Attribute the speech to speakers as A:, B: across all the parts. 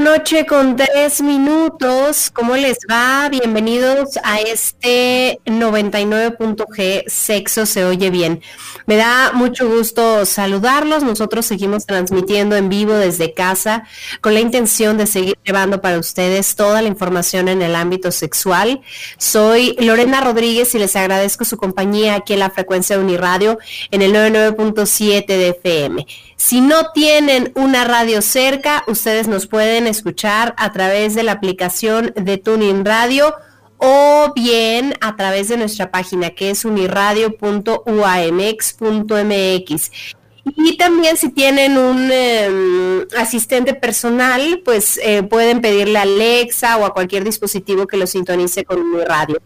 A: Noche con 3 minutos. ¿Cómo les va? Bienvenidos a este 99.g Sexo se oye bien. Me da mucho gusto saludarlos. Nosotros seguimos transmitiendo en vivo desde casa con la intención de seguir llevando para ustedes toda la información en el ámbito sexual. Soy Lorena Rodríguez y les agradezco su compañía aquí en la frecuencia de Uniradio en el 99.7 de FM. Si no tienen una radio cerca, ustedes nos pueden escuchar a través de la aplicación de Tuning Radio o bien a través de nuestra página que es uniradio.uamx.mx. Y también si tienen un em, asistente personal, pues eh, pueden pedirle a Alexa o a cualquier dispositivo que lo sintonice con Uniradio.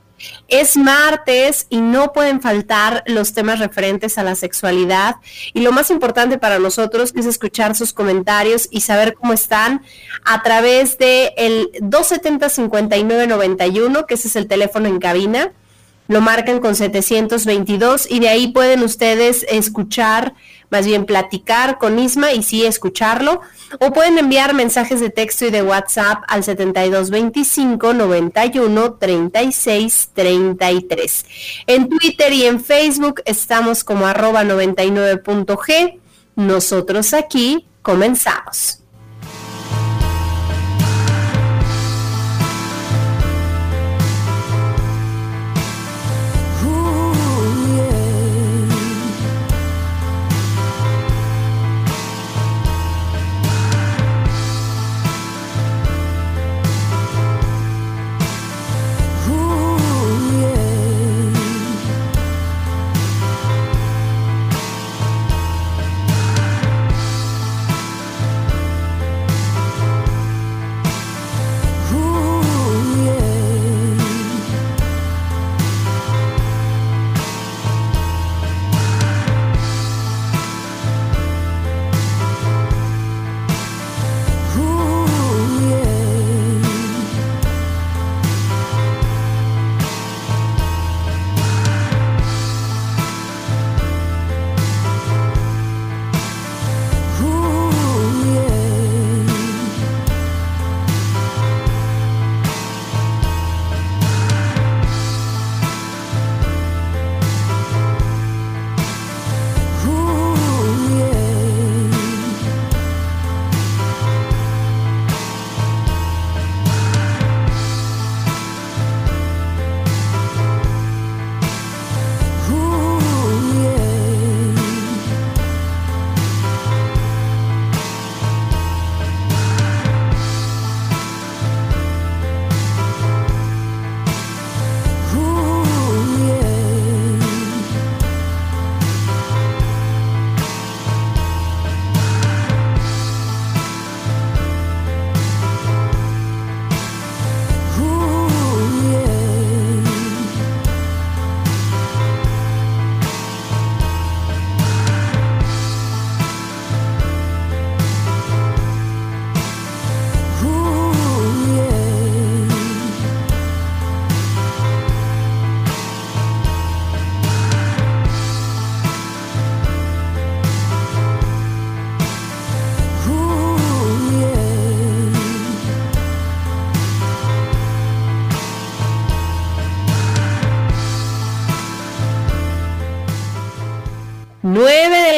A: Es martes y no pueden faltar los temas referentes a la sexualidad y lo más importante para nosotros es escuchar sus comentarios y saber cómo están a través de el 270 5991, que ese es el teléfono en cabina. Lo marcan con 722 y de ahí pueden ustedes escuchar más bien platicar con Isma y sí escucharlo, o pueden enviar mensajes de texto y de WhatsApp al 7225 91 36 33. En Twitter y en Facebook estamos como arroba 99.g. Nosotros aquí comenzamos.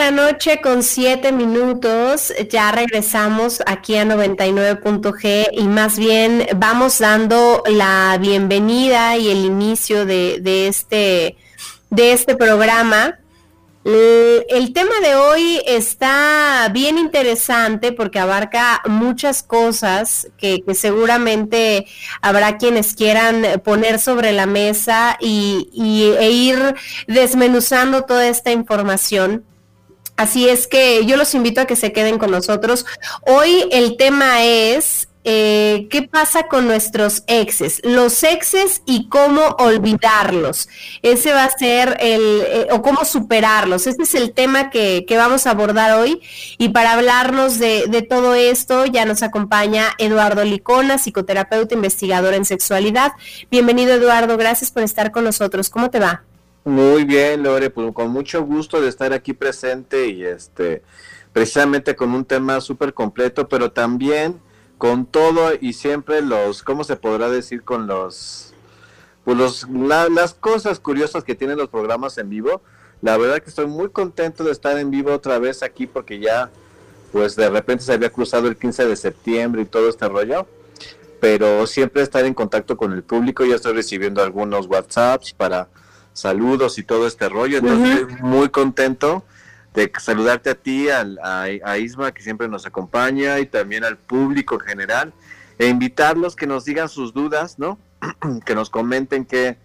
A: La noche con 7 minutos, ya regresamos aquí a 99.g y más bien vamos dando la bienvenida y el inicio de, de este, de este programa el tema de hoy está bien interesante porque abarca muchas cosas que, seguramente habrá quienes quieran poner sobre la mesa y, e ir desmenuzando toda esta información. Así es que yo los invito a que se queden con nosotros. Hoy el tema es eh, qué pasa con nuestros exes, los exes y cómo olvidarlos. Ese va a ser el, eh, o cómo superarlos. Ese es el tema que, vamos a abordar hoy. Y para hablarnos de, de, todo esto, ya nos acompaña Eduardo Licona, psicoterapeuta investigador en sexualidad. Bienvenido, Eduardo. Gracias por estar con nosotros. ¿Cómo te va?
B: Muy bien, Lore, pues con mucho gusto de estar aquí presente y este precisamente con un tema súper completo, pero también con todo y siempre los, ¿cómo se podrá decir? Con los, pues los, las cosas curiosas que tienen los programas en vivo. La verdad que estoy muy contento de estar en vivo otra vez aquí porque ya, pues de repente se había cruzado el 15 de septiembre y todo este rollo. Pero siempre estar en contacto con el público. Ya estoy recibiendo algunos WhatsApps para saludos y todo este rollo. Entonces, estoy muy contento de saludarte a ti, a, Isma que siempre nos acompaña y también al público en general e invitarlos que nos digan sus dudas, ¿no? que nos comenten qué,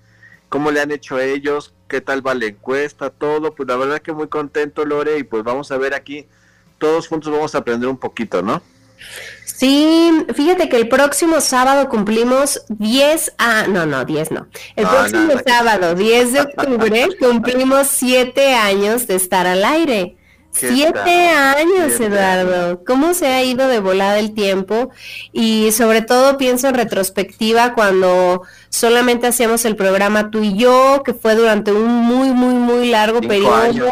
B: cómo le han hecho ellos, qué tal va la encuesta, todo. Pues la verdad que muy contento, Lore, y pues vamos a ver aquí, todos juntos vamos a aprender un poquito, ¿no?
A: Sí, fíjate que el próximo sábado cumplimos 10 a... No, no, 10 no. El próximo sábado, 10 de octubre, cumplimos 7 años de estar al aire. Siete años, Eduardo. ¿Cómo se ha ido de volada el tiempo? Y sobre todo pienso en retrospectiva cuando solamente hacíamos el programa tú y yo, que fue durante un muy, muy, muy largo periodo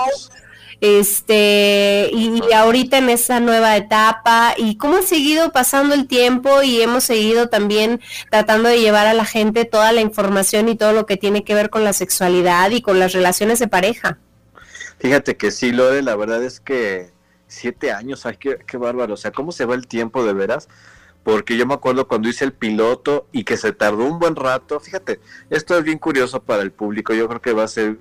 A: este, y, ahorita en esa nueva etapa, y cómo ha seguido pasando el tiempo y hemos seguido también tratando de llevar a la gente toda la información y todo lo que tiene que ver con la sexualidad y con las relaciones de pareja.
B: Fíjate que sí, Lore, la verdad es que siete años, ay, qué, qué bárbaro, o sea, ¿cómo se va el tiempo de veras? porque yo me acuerdo cuando hice el piloto y que se tardó un buen rato. Fíjate, esto es bien curioso para el público, yo creo que va a ser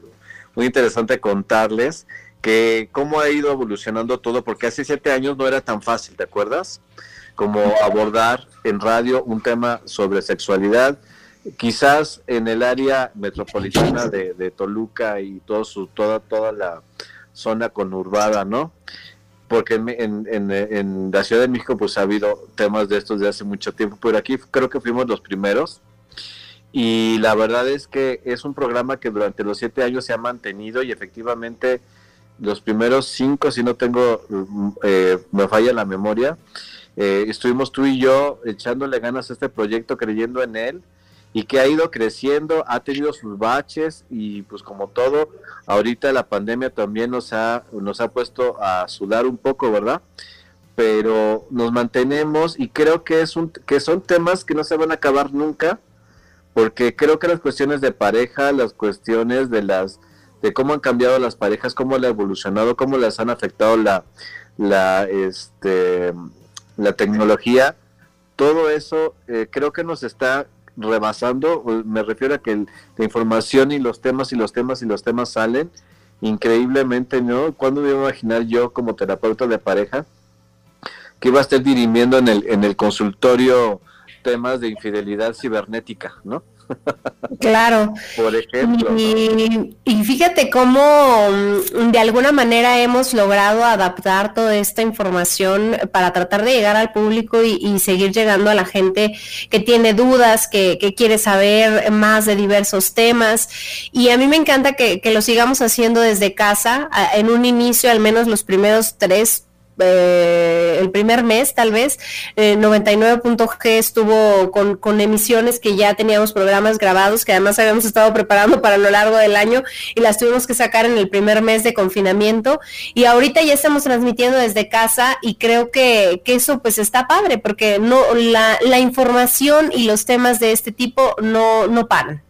B: muy interesante contarles que cómo ha ido evolucionando todo, porque hace siete años no era tan fácil, ¿te acuerdas? Como abordar en radio un tema sobre sexualidad, quizás en el área metropolitana de, Toluca y todo su, toda, toda la zona conurbada, ¿no? Porque en, en, en, la Ciudad de México pues ha habido temas de estos de hace mucho tiempo, pero aquí creo que fuimos los primeros y la verdad es que es un programa que durante los siete años se ha mantenido y efectivamente los primeros cinco, si no tengo, eh, me falla la memoria, eh, estuvimos tú y yo echándole ganas a este proyecto, creyendo en él y que ha ido creciendo, ha tenido sus baches y pues como todo, ahorita la pandemia también nos ha, nos ha puesto a sudar un poco, ¿verdad? Pero nos mantenemos y creo que, es un, que son temas que no se van a acabar nunca, porque creo que las cuestiones de pareja, las cuestiones de las de cómo han cambiado las parejas, cómo le ha evolucionado, cómo les han afectado la, la, este, la tecnología, todo eso eh, creo que nos está rebasando, me refiero a que la información y los temas y los temas y los temas salen increíblemente, ¿no? ¿Cuándo me iba a imaginar yo como terapeuta de pareja que iba a estar dirimiendo en el, en el consultorio temas de infidelidad cibernética, ¿no?
A: Claro.
B: Por ejemplo.
A: Y, fíjate cómo mm, de alguna manera hemos logrado adaptar toda esta información para tratar de llegar al público y, seguir llegando a la gente que tiene dudas, que, quiere saber más de diversos temas. Y a mí me encanta que, que lo sigamos haciendo desde casa. En un inicio, al menos los primeros tres eh, el primer mes tal vez, eh, 99.g estuvo con, con, emisiones que ya teníamos programas grabados que además habíamos estado preparando para lo largo del año y las tuvimos que sacar en el primer mes de confinamiento y ahorita ya estamos transmitiendo desde casa y creo que, que eso pues está padre porque no la, la información y los temas de este tipo no, no paran.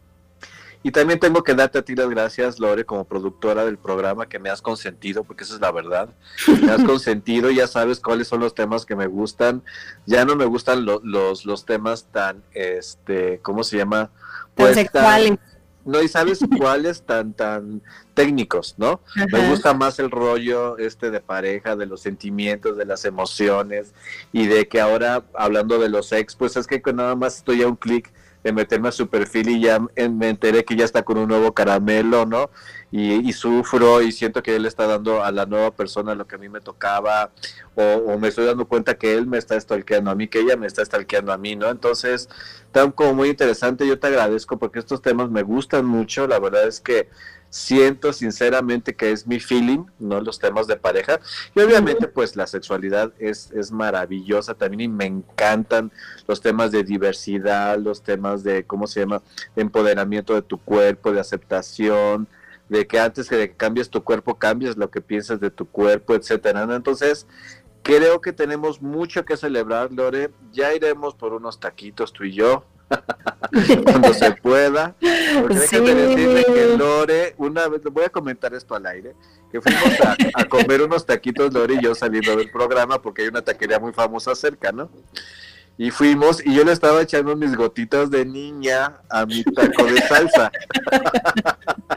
B: Y también tengo que darte a ti las gracias, Lore, como productora del programa, que me has consentido, porque esa es la verdad. Me has consentido, ya sabes cuáles son los temas que me gustan. Ya no me gustan los, los temas tan, este, ¿cómo se llama?
A: Pues, sexuales.
B: no, y sabes cuáles tan, tan técnicos, ¿no? Me gusta más el rollo este de pareja, de los sentimientos, de las emociones, y de que ahora, hablando de los ex, pues es que nada más estoy a un clic de meterme a su perfil y ya me enteré que ya está con un nuevo caramelo, ¿no? Y, sufro y siento que él está dando a la nueva persona lo que a mí me tocaba, o, me estoy dando cuenta que él me está stalkeando a mí, que ella me está stalkeando a mí, ¿no? Entonces, está como muy interesante, yo te agradezco porque estos temas me gustan mucho, la verdad es que siento sinceramente que es mi feeling, ¿no? Los temas de pareja. Y obviamente, pues la sexualidad es, es maravillosa también y me encantan los temas de diversidad, los temas de, ¿cómo se llama? De empoderamiento de tu cuerpo, de aceptación, de que antes que cambies tu cuerpo, cambies lo que piensas de tu cuerpo, etcétera. Entonces, creo que tenemos mucho que celebrar, Lore. Ya iremos por unos taquitos tú y yo. cuando se pueda. Porque decirle que Lore, una vez, voy a comentar esto al aire, que fuimos a, comer unos taquitos Lore y yo saliendo del programa porque hay una taquería muy famosa cerca, ¿no? Y fuimos y yo le estaba echando mis gotitas de niña a mi taco de salsa.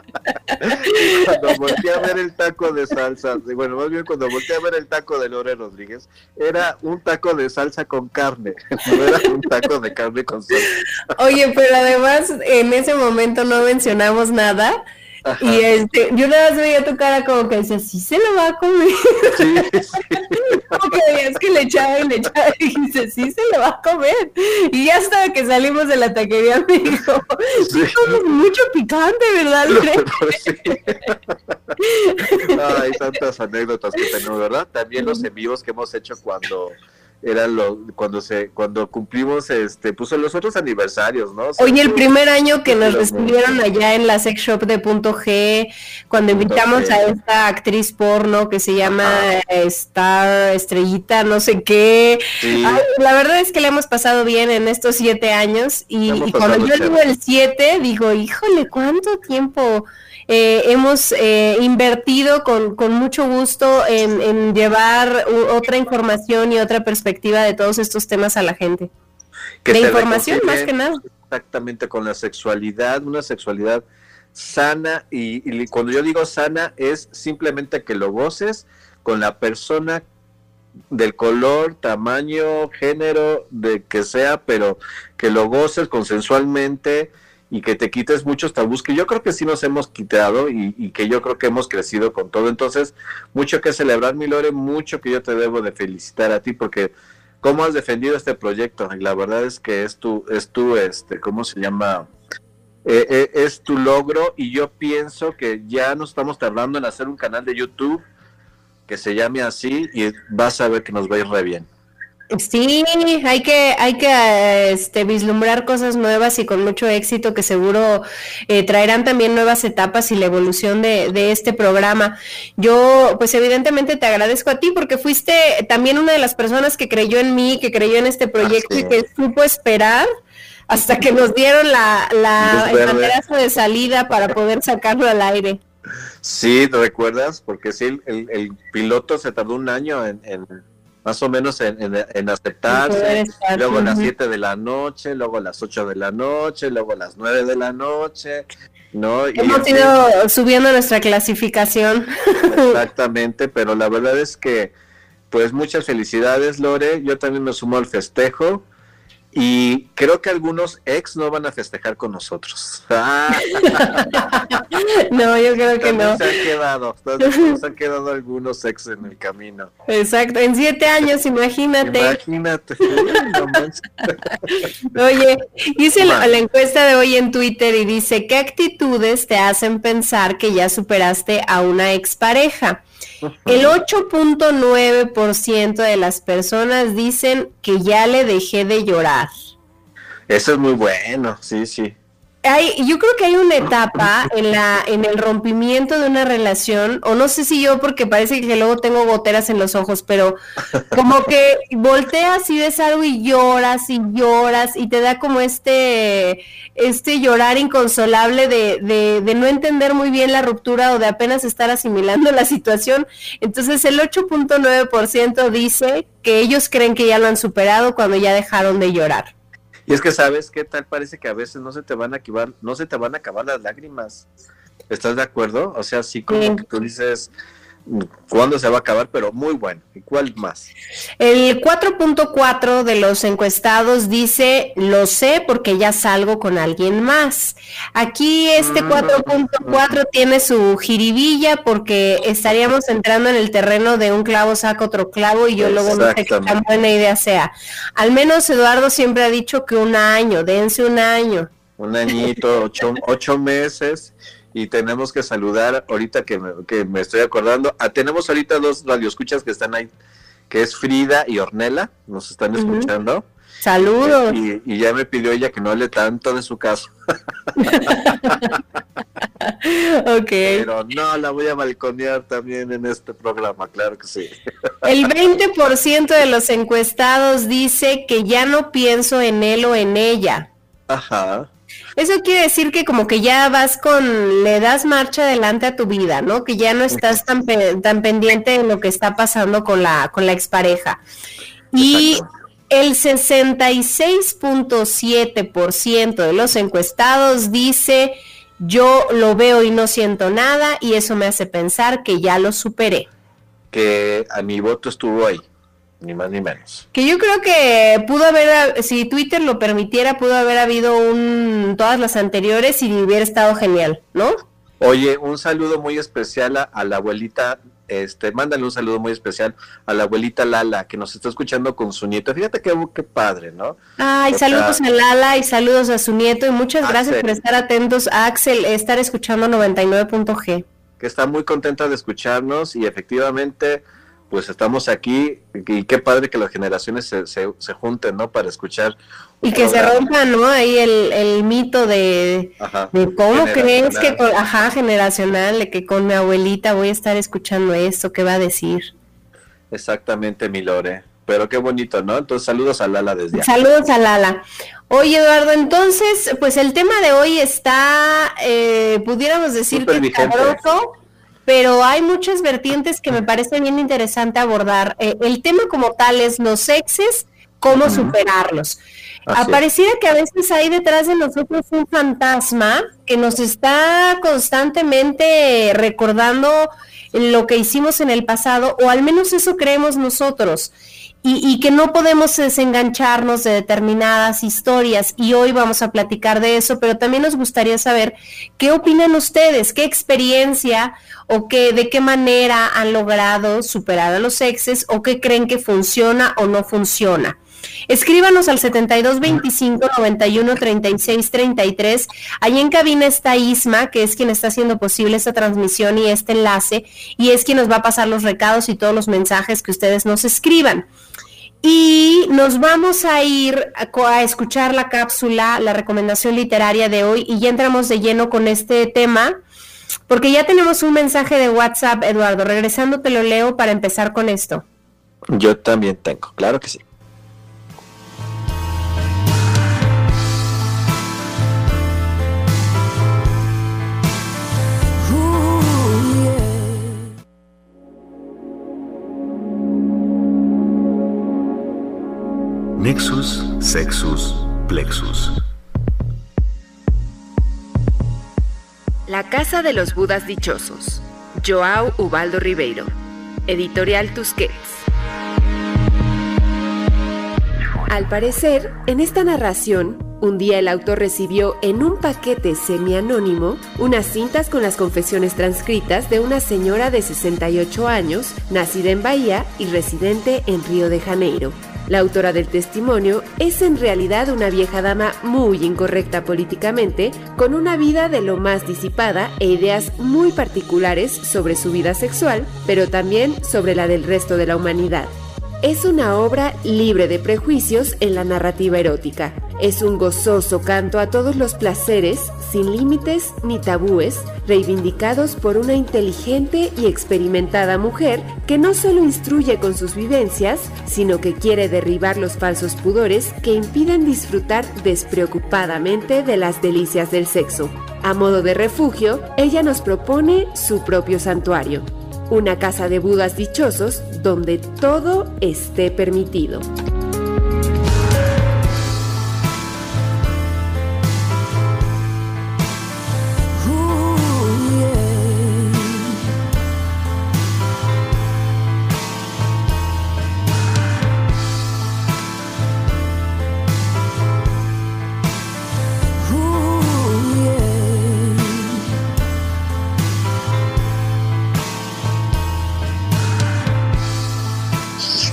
B: cuando volteé a ver el taco de salsa, bueno, más bien cuando volteé a ver el taco de Lore Rodríguez, era un taco de salsa con carne, no era un taco de carne con salsa.
A: Oye, pero además en ese momento no mencionamos nada y este, yo nada más veía tu cara como que decía, sí se lo va a comer. Sí, como que veías que le echaba y le echaba y dice, sí se lo va a comer. Y ya hasta que salimos de la taquería me dijo, sí, mucho picante, ¿verdad?
B: Hay tantas anécdotas que tenemos, ¿verdad? También los envíos que hemos hecho cuando era lo cuando se cuando cumplimos este puso los otros aniversarios no
A: oye el primer año que nos recibieron allá en la sex shop de punto G cuando invitamos a esta actriz porno que se llama Star Estrellita no sé qué. La verdad es que le hemos pasado bien en estos siete años y, cuando yo digo el siete digo híjole cuánto tiempo eh, hemos eh, invertido con, con, mucho gusto en, llevar otra información y otra perspectiva de todos estos temas a la gente. de información más que nada.
B: Exactamente, con la sexualidad, una sexualidad sana y, y cuando yo digo sana es simplemente que lo goces con la persona del color, tamaño, género, de que sea, pero que lo goces consensualmente y que te quites muchos tabús que yo creo que sí nos hemos quitado y, que yo creo que hemos crecido con todo. Entonces, mucho que celebrar, mi Lore, mucho que yo te debo de felicitar a ti porque cómo has defendido este proyecto y la verdad es que es tu, es tu, este, ¿cómo se llama? Eh, eh, es tu logro y yo pienso que ya nos estamos tardando en hacer un canal de YouTube que se llame así y vas a ver que nos va a ir re bien.
A: Sí, hay que, hay que este, vislumbrar cosas nuevas y con mucho éxito que seguro eh, traerán también nuevas etapas y la evolución de, de, este programa. Yo, pues evidentemente te agradezco a ti porque fuiste también una de las personas que creyó en mí, que creyó en este proyecto y que supo esperar hasta que nos dieron la, la el banderazo de salida para poder sacarlo al aire.
B: Sí, ¿te recuerdas? Porque sí, el, el, piloto se tardó un año en más o menos en, en, aceptarse, luego a las 7 de la noche, luego a las 8 de la noche, luego a las 9 de la noche, ¿no?
A: Hemos ido subiendo nuestra clasificación.
B: Exactamente, pero la verdad es que, pues muchas felicidades, Lore, yo también me sumo al festejo, y creo que algunos ex no van a festejar con nosotros.
A: no, yo creo que no.
B: Se han quedado, se han quedado algunos ex en el camino.
A: Exacto, en siete años, imagínate.
B: Imagínate.
A: Oye, hice la, la, encuesta de hoy en Twitter y dice, ¿qué actitudes te hacen pensar que ya superaste a una expareja? El 8.9% de las personas dicen que ya le dejé de llorar.
B: Eso es muy bueno, sí, sí.
A: Hay, yo creo que hay una etapa en la, en el rompimiento de una relación, o no sé si yo porque parece que luego tengo goteras en los ojos, pero como que volteas y ves algo y lloras y lloras y te da como este, este llorar inconsolable de, de, de no entender muy bien la ruptura o de apenas estar asimilando la situación. Entonces el 8.9% dice que ellos creen que ya lo han superado cuando ya dejaron de llorar.
B: Y es que sabes qué tal parece que a veces no se te van a acabar, no se te van a acabar las lágrimas. ¿Estás de acuerdo? O sea, así como que tú dices, ¿Cuándo se va a acabar? Pero muy bueno. ¿Y cuál más?
A: El 4.4 de los encuestados dice, lo sé porque ya salgo con alguien más. Aquí este 4.4 tiene su jiribilla porque estaríamos entrando en el terreno de un clavo saca otro clavo y yo luego no sé qué tan buena idea sea. Al menos Eduardo siempre ha dicho que un año, dense un año.
B: Un añito, ocho, ocho meses y tenemos que saludar ahorita que me, que me estoy acordando. Ah, tenemos ahorita dos radioescuchas que están ahí, que es Frida y Ornella, nos están escuchando.
A: Saludos.
B: Y, ya me pidió ella que no hable tanto de su caso.
A: ok.
B: Pero no, la voy a balconear también en este programa, claro que sí.
A: El 20% de los encuestados dice que ya no pienso en él o en ella.
B: Ajá.
A: Eso quiere decir que como que ya vas con, le das marcha adelante a tu vida, ¿no? Que ya no estás tan, tan pendiente de lo que está pasando con la, con la expareja. Y el 66.7% de los encuestados dice, yo lo veo y no siento nada y eso me hace pensar que ya lo superé.
B: Que a mi voto estuvo ahí ni más ni menos.
A: Que yo creo que pudo haber, si Twitter lo permitiera, pudo haber habido un todas las anteriores y hubiera estado genial, ¿no?
B: Oye, un saludo muy especial a, la abuelita, este, mándale un saludo muy especial a la abuelita Lala, que nos está escuchando con su nieto. Fíjate qué, qué padre, ¿no?
A: Ay, saludos a Lala y saludos a su nieto y muchas gracias por estar atentos a Axel, estar escuchando 99.g.
B: Que está muy contenta de escucharnos y efectivamente pues estamos aquí y qué padre que las generaciones se, se, junten, ¿no? Para escuchar.
A: Y que se rompa, ¿no? Ahí el, el mito de, de cómo crees que, con, ajá, generacional, de que con mi abuelita voy a estar escuchando esto, ¿qué va a decir?
B: Exactamente, mi Lore. Pero qué bonito, ¿no? Entonces, saludos a Lala desde
A: Saludos a Lala. Oye, Eduardo, entonces, pues el tema de hoy está, eh, pudiéramos decir que cabroso, pero hay muchas vertientes que me parece bien interesante abordar. Eh, el tema como tal es los sexes, cómo superarlos. Apareciera que a veces hay detrás de nosotros un fantasma que nos está constantemente recordando lo que hicimos en el pasado, o al menos eso creemos nosotros y, que no podemos desengancharnos de determinadas historias y hoy vamos a platicar de eso, pero también nos gustaría saber qué opinan ustedes, qué experiencia o qué, de qué manera han logrado superar a los exes o qué creen que funciona o no funciona. Escríbanos al 72 25 91 36 33. Allí en cabina está Isma, que es quien está haciendo posible esta transmisión y este enlace, y es quien nos va a pasar los recados y todos los mensajes que ustedes nos escriban. Y nos vamos a ir a, escuchar la cápsula, la recomendación literaria de hoy, y ya entramos de lleno con este tema, porque ya tenemos un mensaje de WhatsApp, Eduardo. Regresando te lo leo para empezar con esto.
B: Yo también tengo, claro que sí.
C: Sexus Plexus.
D: La Casa de los Budas Dichosos. Joao Ubaldo Ribeiro. Editorial Tusquets. Al parecer, en esta narración, un día el autor recibió en un paquete semi-anónimo unas cintas con las confesiones transcritas de una señora de 68 años, nacida en Bahía y residente en Río de Janeiro. La autora del testimonio es en realidad una vieja dama muy incorrecta políticamente, con una vida de lo más disipada e ideas muy particulares sobre su vida sexual, pero también sobre la del resto de la humanidad. Es una obra libre de prejuicios en la narrativa erótica. Es un gozoso canto a todos los placeres, sin límites ni tabúes, reivindicados por una inteligente y experimentada mujer que no solo instruye con sus vivencias, sino que quiere derribar los falsos pudores que impiden disfrutar despreocupadamente de las delicias del sexo. A modo de refugio, ella nos propone su propio santuario, una casa de Budas dichosos donde todo esté permitido.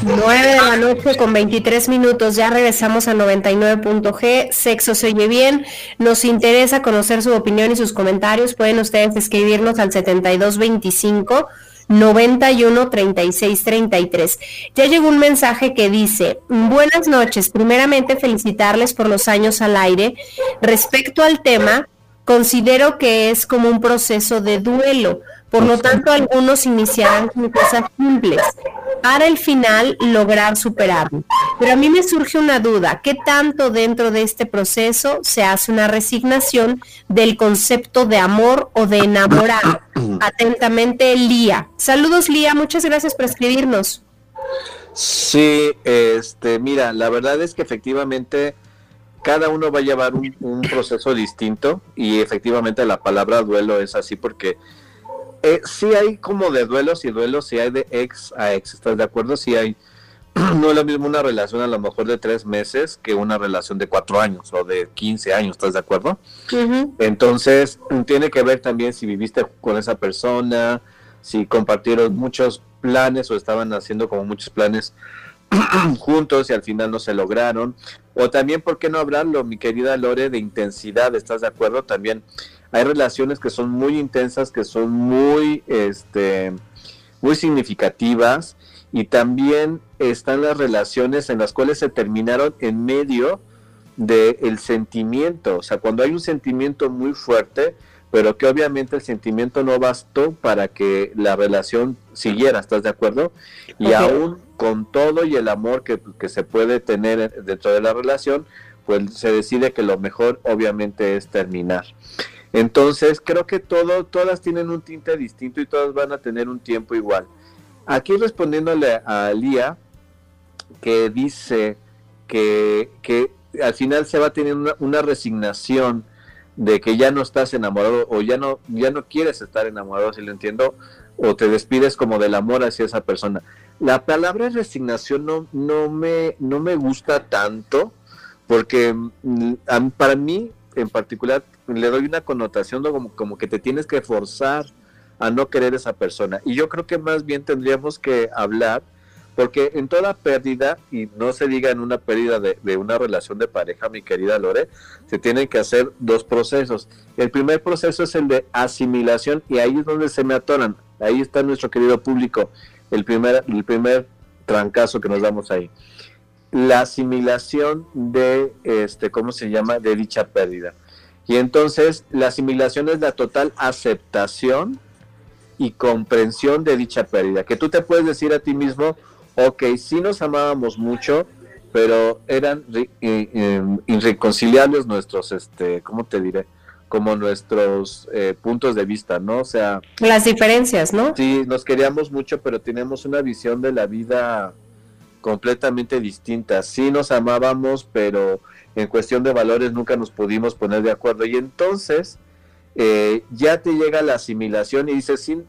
A: Noche con 23 minutos. Ya regresamos a 99.g. Sexo se oye bien. Nos interesa conocer su opinión y sus comentarios. Pueden ustedes escribirnos al 7225 91 36 33. Ya llegó un mensaje que dice: Buenas noches. Primeramente, felicitarles por los años al aire. Respecto al tema, considero que es como un proceso de duelo. Por lo tanto, algunos iniciarán con cosas simples para el final lograr superarlo. Pero a mí me surge una duda, ¿qué tanto dentro de este proceso se hace una resignación del concepto de amor o de enamorar? Atentamente, Lía. Saludos, Lía, muchas gracias por escribirnos.
B: Sí, este, mira, la verdad es que efectivamente cada uno va a llevar un, un proceso distinto y efectivamente la palabra duelo es así porque eh, sí hay como de duelos y duelos, sí hay de ex a ex, ¿estás de acuerdo? Sí hay, no es lo mismo una relación a lo mejor de tres meses que una relación de cuatro años o de quince años, ¿estás de acuerdo? Entonces, tiene que ver también si viviste con esa persona, si compartieron muchos planes o estaban haciendo como muchos planes juntos y al final no se lograron. O también, ¿por qué no hablarlo, mi querida Lore, de intensidad? ¿Estás de acuerdo? También hay relaciones que son muy intensas, que son muy, este, muy significativas y también están las relaciones en las cuales se terminaron en medio del sentimiento, o sea, cuando hay un sentimiento muy fuerte, pero que obviamente el sentimiento no bastó para que la relación siguiera, ¿estás de acuerdo? Y aún con todo y el amor que, que, se puede tener dentro de la relación, pues se decide que lo mejor obviamente es terminar. Entonces, creo que todo, todas tienen un tinte distinto y todas van a tener un tiempo igual. Aquí respondiéndole a Lía, que dice que, que al final se va a tener una, resignación de que ya no estás enamorado o ya no, ya no quieres estar enamorado, si lo entiendo, o te despides como del amor hacia esa persona. La palabra resignación no, no, me, no me gusta tanto porque mm, para mí en particular le doy una connotación como, como que te tienes que forzar a no querer esa persona. Y yo creo que más bien tendríamos que hablar, porque en toda pérdida, y no se diga en una pérdida de, una relación de pareja, mi querida Lore, se tienen que hacer dos procesos. El primer proceso es el de asimilación, y ahí es donde se me atoran. Ahí está nuestro querido público, el primer, el primer trancazo que nos damos ahí. La asimilación de, este, ¿cómo se llama?, de dicha pérdida y entonces la asimilación es la total aceptación y comprensión de dicha pérdida. Que tú te puedes decir a ti mismo, ok, sí nos amábamos mucho, pero eran irreconciliables nuestros, este, ¿cómo te diré? Como nuestros eh, puntos de vista, ¿no? O sea...
A: Las diferencias, ¿no?
B: Sí, nos queríamos mucho, pero tenemos una visión de la vida completamente distinta. Sí nos amábamos, pero en cuestión de valores nunca nos pudimos poner de acuerdo. Y entonces eh, ya te llega la asimilación y dices, sí,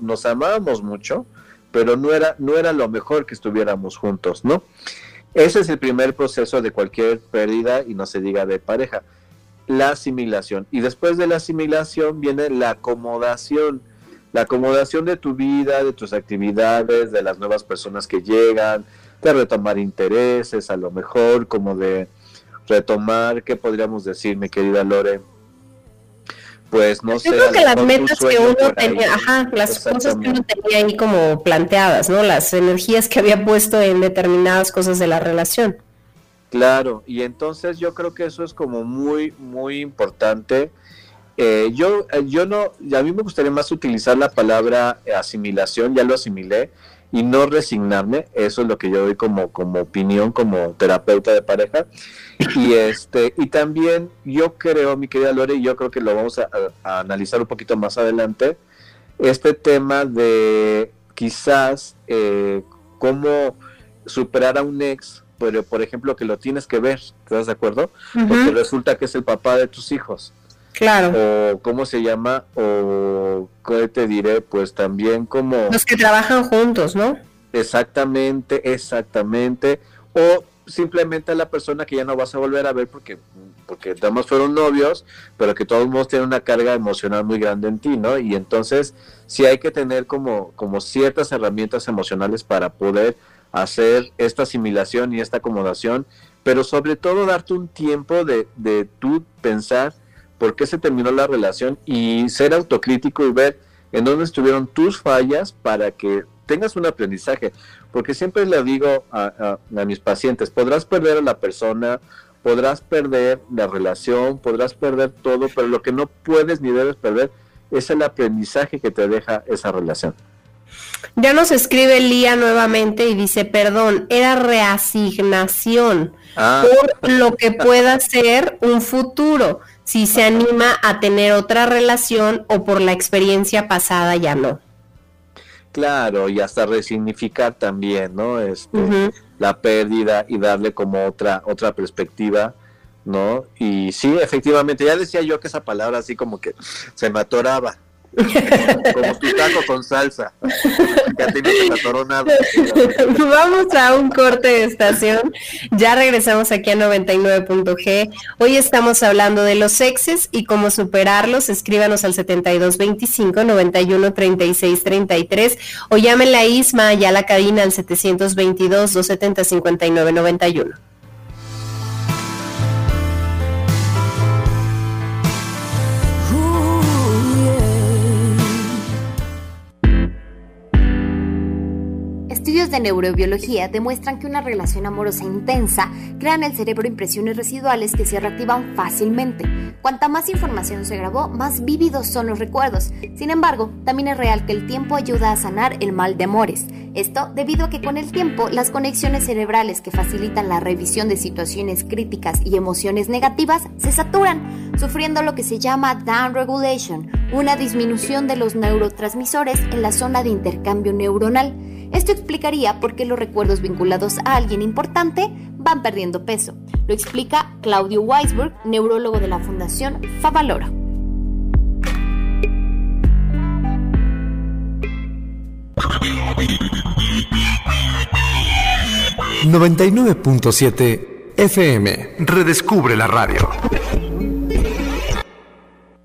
B: nos amábamos mucho, pero no era, no era lo mejor que estuviéramos juntos, ¿no? Ese es el primer proceso de cualquier pérdida y no se diga de pareja. La asimilación. Y después de la asimilación viene la acomodación. La acomodación de tu vida, de tus actividades, de las nuevas personas que llegan, de retomar intereses, a lo mejor como de retomar, ¿qué podríamos decir, mi querida Lore? Pues no sé.
A: Yo creo que las metas que uno tenía, ajá, las cosas que uno tenía ahí como planteadas, ¿no? Las energías que había puesto en determinadas cosas de la relación.
B: Claro, y entonces yo creo que eso es como muy, muy importante. Eh, yo, eh, yo no, a mí me gustaría más utilizar la palabra asimilación, ya lo asimilé, y no resignarme, eso es lo que yo doy como, como opinión, como terapeuta de pareja. Y este, y también yo creo, mi querida Lore, y yo creo que lo vamos a, analizar un poquito más adelante, este tema de quizás eh, cómo superar a un ex pero por ejemplo que lo tienes que ver, ¿estás de acuerdo? Porque resulta que es el papá de tus hijos.
A: Claro.
B: O cómo se llama, o qué te diré, pues también como...
A: Los que trabajan juntos, ¿no?
B: Exactamente, exactamente. O simplemente a la persona que ya no vas a volver a ver porque, porque además fueron novios, pero que todos modos tienen una carga emocional muy grande en ti, ¿no? Y entonces sí hay que tener como, como ciertas herramientas emocionales para poder hacer esta asimilación y esta acomodación, pero sobre todo darte un tiempo de, de tú pensar por qué se terminó la relación y ser autocrítico y ver en dónde estuvieron tus fallas para que tengas un aprendizaje. Porque siempre le digo a, a, mis pacientes, podrás perder a la persona, podrás perder la relación, podrás perder todo, pero lo que no puedes ni debes perder es el aprendizaje que te deja esa relación.
A: Ya nos escribe Lía nuevamente y dice, perdón, era reasignación ah. por lo que pueda ser un futuro, si se anima a tener otra relación o por la experiencia pasada ya no.
B: Claro, y hasta resignificar también, ¿no? Este, La pérdida y darle como otra, otra perspectiva. ¿no? Y sí, efectivamente, ya decía yo que esa palabra así como que se me atoraba, como tu taco con salsa.
A: Vamos a un corte de estación. Ya regresamos aquí a 99.g. Hoy estamos hablando de los exes y cómo superarlos. Escríbanos al 7225 91 36 33 o llamen la Isma ya la cabina al 722 270 59 91.
E: De neurobiología demuestran que una relación amorosa intensa crea en el cerebro impresiones residuales que se reactivan fácilmente. Cuanta más información se grabó, más vívidos son los recuerdos. Sin embargo, también es real que el tiempo ayuda a sanar el mal de amores. Esto debido a que con el tiempo las conexiones cerebrales que facilitan la revisión de situaciones críticas y emociones negativas se saturan, sufriendo lo que se llama down regulation, una disminución de los neurotransmisores en la zona de intercambio neuronal. Esto explicaría por qué los recuerdos vinculados a alguien importante van perdiendo peso. Lo explica Claudio Weisberg, neurólogo de la Fundación Favaloro.
C: 99.7 FM. Redescubre la radio.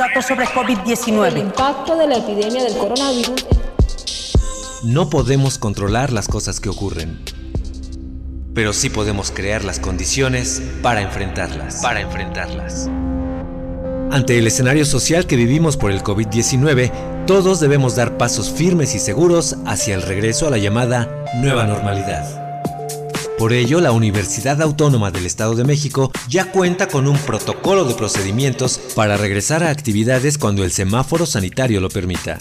F: Datos sobre COVID-19.
G: El impacto de la epidemia del coronavirus.
H: No podemos controlar las cosas que ocurren, pero sí podemos crear las condiciones para enfrentarlas. Para enfrentarlas. Ante el escenario social que vivimos por el COVID-19, todos debemos dar pasos firmes y seguros hacia el regreso a la llamada nueva normalidad. Por ello, la Universidad Autónoma del Estado de México ya cuenta con un protocolo de procedimientos para regresar a actividades cuando el semáforo sanitario lo permita.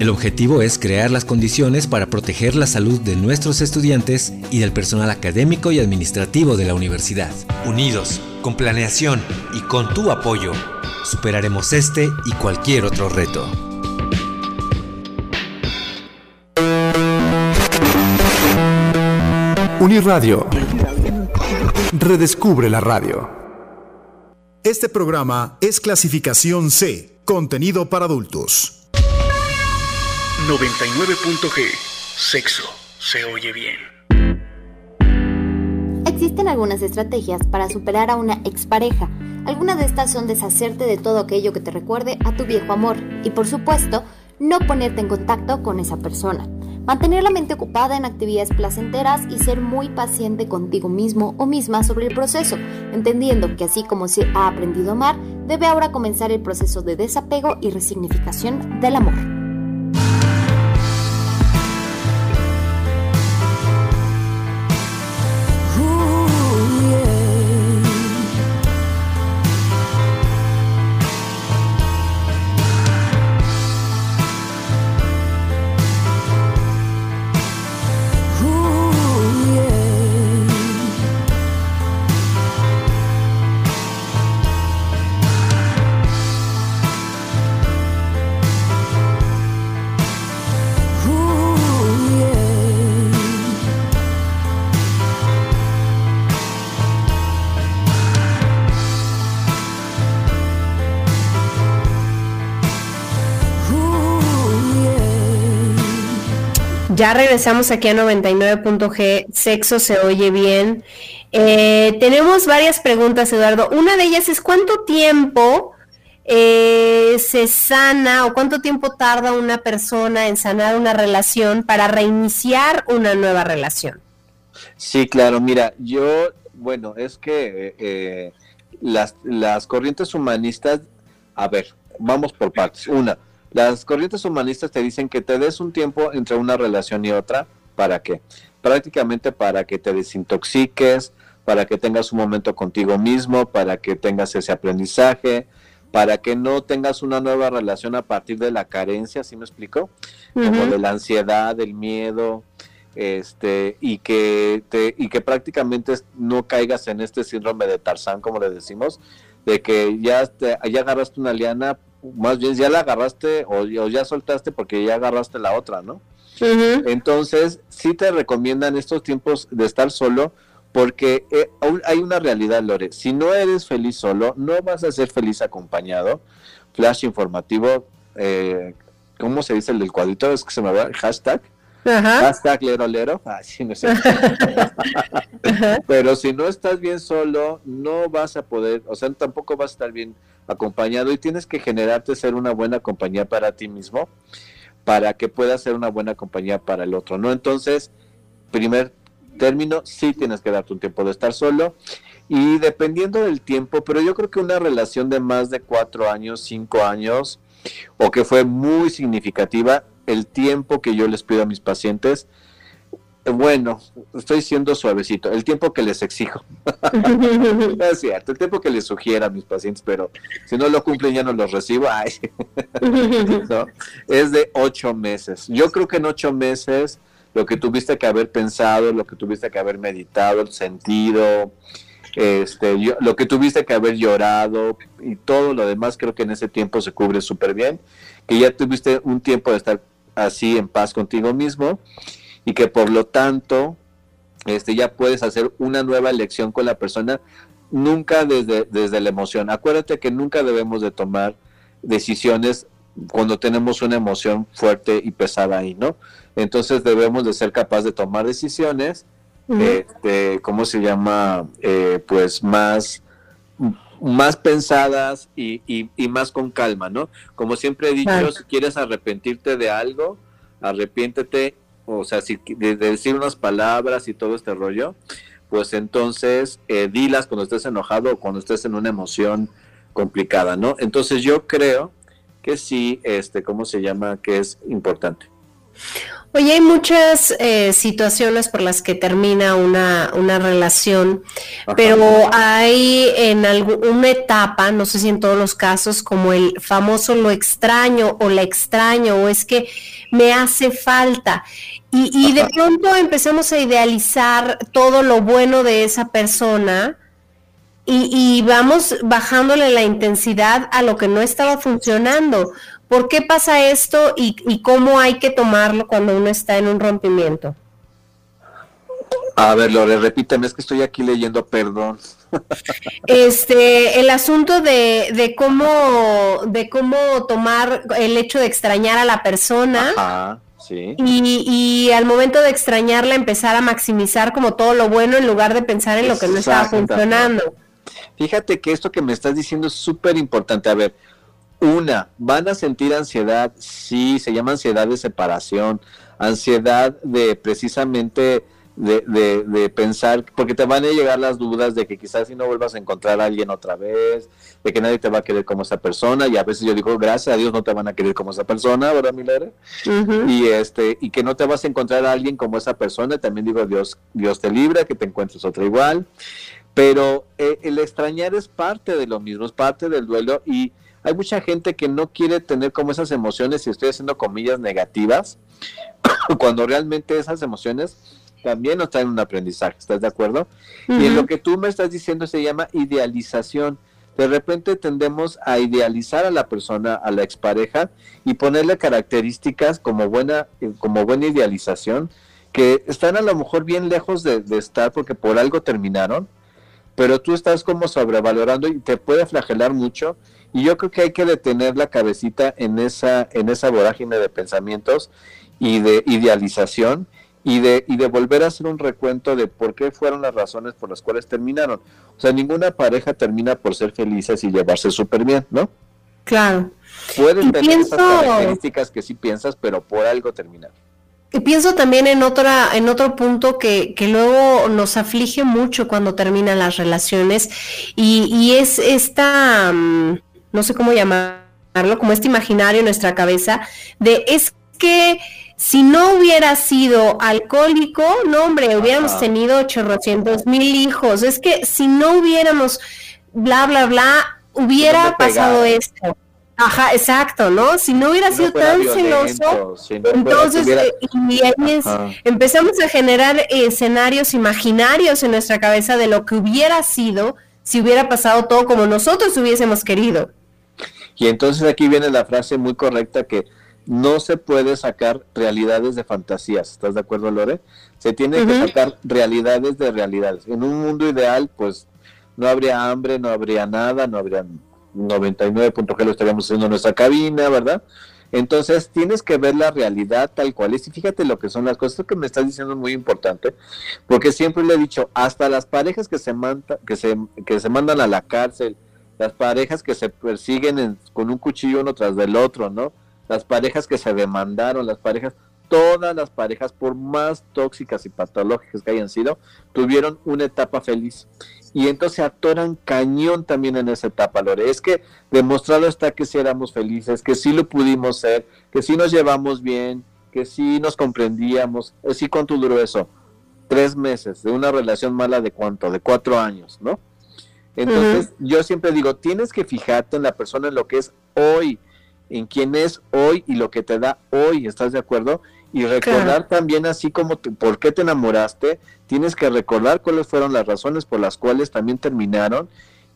H: El objetivo es crear las condiciones para proteger la salud de nuestros estudiantes y del personal académico y administrativo de la universidad. Unidos, con planeación y con tu apoyo, superaremos este y cualquier otro reto.
C: Uniradio. Redescubre la radio. Este programa es clasificación C, contenido para adultos.
I: 99.g. Sexo. Se oye bien.
E: Existen algunas estrategias para superar a una expareja. Algunas de estas son deshacerte de todo aquello que te recuerde a tu viejo amor y por supuesto no ponerte en contacto con esa persona. Mantener la mente ocupada en actividades placenteras y ser muy paciente contigo mismo o misma sobre el proceso, entendiendo que así como se ha aprendido a amar, debe ahora comenzar el proceso de desapego y resignificación del amor.
A: Ya regresamos aquí a 99.g, sexo se oye bien. Eh, tenemos varias preguntas, Eduardo. Una de ellas es cuánto tiempo eh, se sana o cuánto tiempo tarda una persona en sanar una relación para reiniciar una nueva relación.
B: Sí, claro, mira, yo, bueno, es que eh, las, las corrientes humanistas, a ver, vamos por partes. Una, las corrientes humanistas te dicen que te des un tiempo entre una relación y otra. ¿Para qué? Prácticamente para que te desintoxiques, para que tengas un momento contigo mismo, para que tengas ese aprendizaje, para que no tengas una nueva relación a partir de la carencia, ¿sí me explico? Como de la ansiedad, del miedo, este, y que te, y que prácticamente no caigas en este síndrome de Tarzán, como le decimos, de que ya, te, ya agarraste una liana, más bien ya la agarraste o, ya soltaste porque ya agarraste la otra, ¿no? Entonces, sí te recomiendan estos tiempos de estar solo porque eh, hay una realidad, Lore. Si no eres feliz solo, no vas a ser feliz acompañado. Flash informativo, eh, ¿cómo se dice el del cuadrito? Es que se me va, hashtag. Hashtag lero lero. No sé. Pero si no estás bien solo, no vas a poder, o sea, tampoco vas a estar bien acompañado y tienes que generarte ser una buena compañía para ti mismo para que puedas ser una buena compañía para el otro, ¿no? Entonces, primer término, sí tienes que darte un tiempo de estar solo y dependiendo del tiempo, pero yo creo que una relación de más de cuatro años, cinco años, o que fue muy significativa, el tiempo que yo les pido a mis pacientes, bueno, estoy siendo suavecito, el tiempo que les exijo. es cierto, el tiempo que les sugiera a mis pacientes, pero si no lo cumplen ya no los recibo. Es de ocho meses. Yo creo que en ocho meses lo que tuviste que haber pensado, lo que tuviste que haber meditado, el sentido, este, lo que tuviste que haber llorado y todo lo demás, creo que en ese tiempo se cubre súper bien, que ya tuviste un tiempo de estar así en paz contigo mismo y que por lo tanto este, ya puedes hacer una nueva elección con la persona, nunca desde, desde la emoción. Acuérdate que nunca debemos de tomar decisiones cuando tenemos una emoción fuerte y pesada ahí, ¿no? Entonces debemos de ser capaces de tomar decisiones, este, ¿cómo se llama? Eh, pues más, más pensadas y, y, más con calma, ¿no? Como siempre he dicho, si quieres arrepentirte de algo, arrepiéntete o sea, si, de, decir unas palabras y todo este rollo, pues entonces eh, dilas cuando estés enojado o cuando estés en una emoción complicada, ¿no? Entonces yo creo que sí, este, ¿cómo se llama? Que es importante.
A: Oye, hay muchas eh, situaciones por las que termina una, una relación, pero hay en alguna etapa, no sé si en todos los casos, como el famoso lo extraño o la extraño, o es que me hace falta. Y, y de pronto empezamos a idealizar todo lo bueno de esa persona y, y vamos bajándole la intensidad a lo que no estaba funcionando. ¿Por qué pasa esto y, cómo hay que tomarlo cuando uno está en un rompimiento?
B: A ver, Lore, repíteme, es que estoy aquí leyendo, perdón.
A: Este, el asunto de, de cómo, de cómo tomar el hecho de extrañar a la persona
B: Sí.
A: Y, y, al momento de extrañarla empezar a maximizar como todo lo bueno en lugar de pensar en lo que no estaba funcionando.
B: Fíjate que esto que me estás diciendo es súper importante. A ver, una, van a sentir ansiedad, sí, se llama ansiedad de separación, ansiedad de precisamente de, de, pensar, porque te van a llegar las dudas de que quizás si no vuelvas a encontrar a alguien otra vez, de que nadie te va a querer como esa persona, y a veces yo digo, gracias a Dios no te van a querer como esa persona, ¿verdad, Milere? Y este, y que no te vas a encontrar a alguien como esa persona, también digo, Dios, Dios te libra, que te encuentres otra igual, pero eh, el extrañar es parte de lo mismo, es parte del duelo, y hay mucha gente que no quiere tener como esas emociones, y estoy haciendo comillas negativas, cuando realmente esas emociones también nos traen un aprendizaje, ¿estás de acuerdo? Y en lo que tú me estás diciendo se llama idealización. De repente tendemos a idealizar a la persona, a la expareja, y ponerle características como buena, eh, como buena idealización, que están a lo mejor bien lejos de, de estar porque por algo terminaron, pero tú estás como sobrevalorando y te puede flagelar mucho. Y yo creo que hay que detener la cabecita en esa, en esa vorágine de pensamientos y de idealización y de, y de volver a hacer un recuento de por qué fueron las razones por las cuales terminaron. O sea, ninguna pareja termina por ser felices y llevarse súper bien, ¿no?
A: Claro.
B: Pueden tener esas características que sí piensas, pero por algo terminar.
A: Y pienso también en otra, en otro punto que, que luego nos aflige mucho cuando terminan las relaciones, y, y es esta, mm, no sé cómo llamarlo, como este imaginario en nuestra cabeza, de es que si no hubiera sido alcohólico, no hombre, hubiéramos tenido 800 mil hijos. Es que si no hubiéramos bla, bla, bla, hubiera pasado esto. Ajá, exacto, ¿no? Si no hubiera sido tan celoso, entonces eh, y empezamos a generar escenarios imaginarios en nuestra cabeza de lo que hubiera sido si hubiera pasado todo como nosotros hubiésemos querido.
B: Y entonces aquí viene la frase muy correcta que no se puede sacar realidades de fantasías. ¿Estás de acuerdo, Lore? Se tiene que sacar realidades de realidades. En un mundo ideal, pues no habría hambre, no habría nada, no habría 99.g lo estaríamos haciendo en nuestra cabina, ¿verdad? Entonces tienes que ver la realidad tal cual es y fíjate lo que son las cosas que me estás diciendo es muy importante porque siempre le he dicho hasta las parejas que se manda, que se que se mandan a la cárcel, las parejas que se persiguen con un cuchillo uno tras del otro, ¿no? las parejas que se demandaron, las parejas, todas las parejas, por más tóxicas y patológicas que hayan sido, tuvieron una etapa feliz. Y entonces atoran cañón también en esa etapa, Lore. Es que demostrado está que sí éramos felices, que sí lo pudimos ser, que sí nos llevamos bien, que sí nos comprendíamos. ¿Sí cuánto duró eso? Tres meses de una relación mala de cuánto? De cuatro años, ¿no? Entonces, yo siempre digo, tienes que fijarte en la persona en lo que es hoy, en quién es hoy y lo que te da hoy, ¿estás de acuerdo? Y recordar también así como por qué te enamoraste, tienes que recordar cuáles fueron las razones por las cuales también terminaron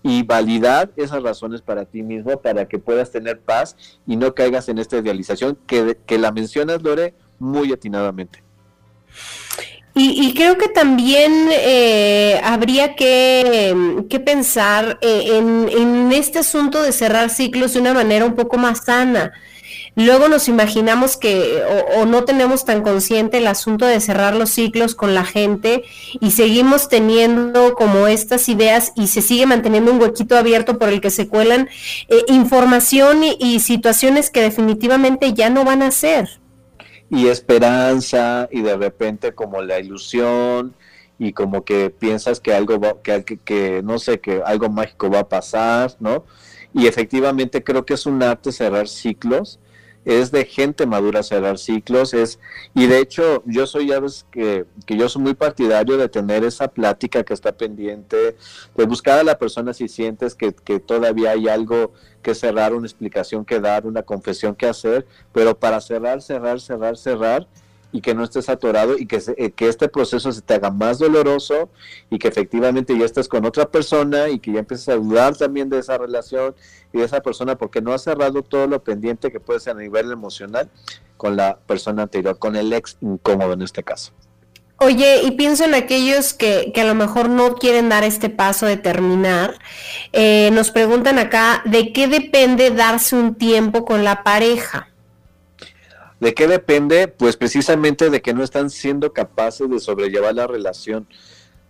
B: y validar esas razones para ti mismo para que puedas tener paz y no caigas en esta idealización que, que la mencionas, Lore, muy atinadamente.
A: Y, creo que también eh, habría que, pensar eh, en, este asunto de cerrar ciclos de una manera un poco más sana. Luego nos imaginamos que o, no tenemos tan consciente el asunto de cerrar los ciclos con la gente y seguimos teniendo como estas ideas y se sigue manteniendo un huequito abierto por el que se cuelan eh, información y situaciones que definitivamente ya no van a ser
B: y esperanza y de repente como la ilusión y como que piensas que algo va, que, que, no sé, que algo mágico va a pasar, ¿no? Y efectivamente creo que es un arte cerrar ciclos es de gente madura cerrar ciclos, es, y de hecho yo soy, ya ves que, que yo soy muy partidario de tener esa plática que está pendiente, de buscar a la persona si sientes que, que todavía hay algo que cerrar, una explicación que dar, una confesión que hacer, pero para cerrar, cerrar, cerrar, cerrar, y que no estés atorado y que, eh, que este proceso se te haga más doloroso y que efectivamente ya estés con otra persona y que ya empieces a dudar también de esa relación y de esa persona porque no has cerrado todo lo pendiente que puede ser a nivel emocional con la persona anterior, con el ex incómodo en este caso.
A: Oye, y pienso en aquellos que, que, a lo mejor no quieren dar este paso de terminar. Eh, nos preguntan acá, ¿de qué depende darse un tiempo con la pareja?
B: ¿De qué depende? Pues precisamente de que no están siendo capaces de sobrellevar la relación.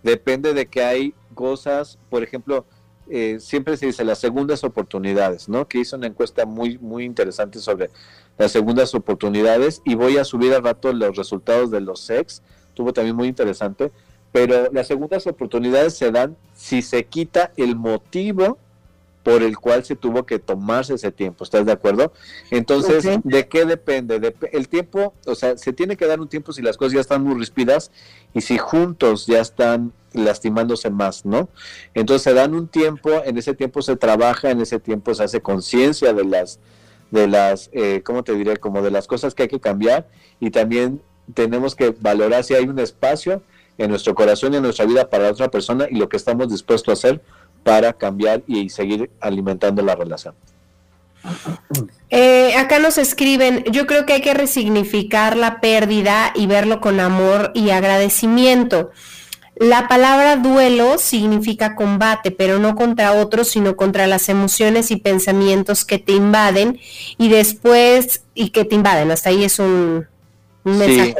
B: Depende de que hay cosas, por ejemplo, eh, siempre se dice las segundas oportunidades, ¿no? Que hizo una encuesta muy, muy interesante sobre las segundas oportunidades y voy a subir al rato los resultados de los sex, tuvo también muy interesante, pero las segundas oportunidades se dan si se quita el motivo por el cual se tuvo que tomarse ese tiempo, ¿estás de acuerdo? Entonces, ¿de qué depende? el tiempo, o sea, se tiene que dar un tiempo si las cosas ya están muy rispidas y si juntos ya están lastimándose más, ¿no? Entonces se dan un tiempo, en ese tiempo se trabaja, en ese tiempo se hace conciencia de las, de las, eh, ¿cómo te diré? Como de las cosas que hay que cambiar y también tenemos que valorar si hay un espacio en nuestro corazón y en nuestra vida para otra persona y lo que estamos dispuestos a hacer para cambiar y seguir alimentando la relación.
A: Eh, acá nos escriben, yo creo que hay que resignificar la pérdida y verlo con amor y agradecimiento. La palabra duelo significa combate, pero no contra otros, sino contra las emociones y pensamientos que te invaden y después, y que te invaden. Hasta ahí es un, mensaje.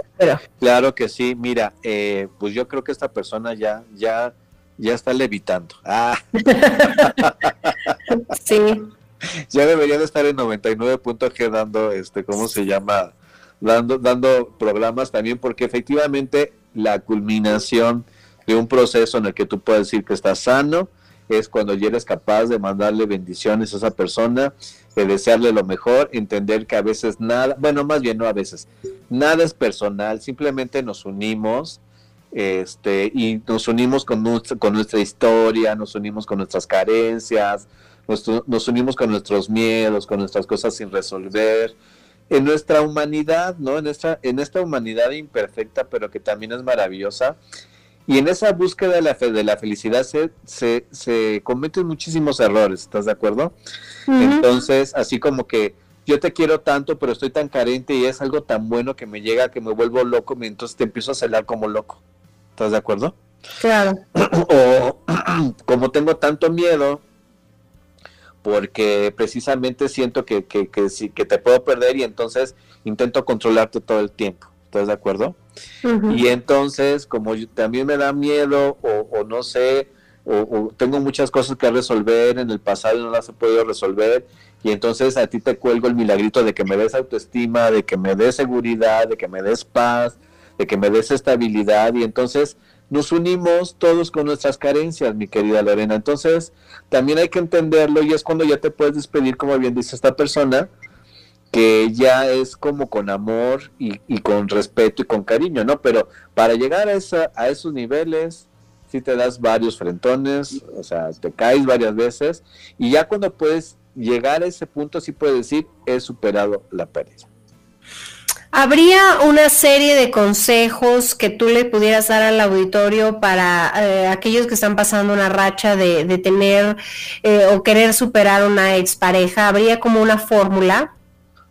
B: Claro que sí. Mira, eh, pues yo creo que esta persona ya, ya, ya está levitando. Ah.
A: sí.
B: Ya debería de estar en 99.g dando, este, ¿cómo se llama? Dando, dando programas también, porque efectivamente la culminación de un proceso en el que tú puedes decir que estás sano, es cuando ya eres capaz de mandarle bendiciones a esa persona, de desearle lo mejor, entender que a veces nada, bueno, más bien no a veces, nada es personal, simplemente nos unimos este, y nos unimos con nuestra, con nuestra historia, nos unimos con nuestras carencias, nos unimos con nuestros miedos, con nuestras cosas sin resolver, en nuestra humanidad, ¿no? En esta, en esta humanidad imperfecta, pero que también es maravillosa, y en esa búsqueda de la, de la felicidad se, se, cometen muchísimos errores, ¿estás de acuerdo? Entonces, así como que yo te quiero tanto, pero estoy tan carente y es algo tan bueno que me llega que me vuelvo loco, entonces te empiezo a celar como loco. ¿Estás de acuerdo?
A: Claro.
B: o como tengo tanto miedo, porque precisamente siento que, que, que, que te puedo perder y entonces intento controlarte todo el tiempo. ¿Estás de acuerdo? Y entonces, como también me da miedo o, no sé, o, tengo muchas cosas que resolver en el pasado y no las he podido resolver, y entonces a ti te cuelgo el milagrito de que me des autoestima, de que me des seguridad, de que me des paz, de que me des estabilidad, y entonces nos unimos todos con nuestras carencias, mi querida Lorena. Entonces, también hay que entenderlo y es cuando ya te puedes despedir, como bien dice esta persona, que ya es como con amor y, con respeto y con cariño, ¿no? Pero para llegar a, esa, a esos niveles, sí te das varios frentones, o sea, te caes varias veces, y ya cuando puedes llegar a ese punto, sí puedes decir, he superado la pérdida.
A: ¿Habría una serie de consejos que tú le pudieras dar al auditorio para eh, aquellos que están pasando una racha de, tener eh, o querer superar una expareja? ¿Habría como una fórmula?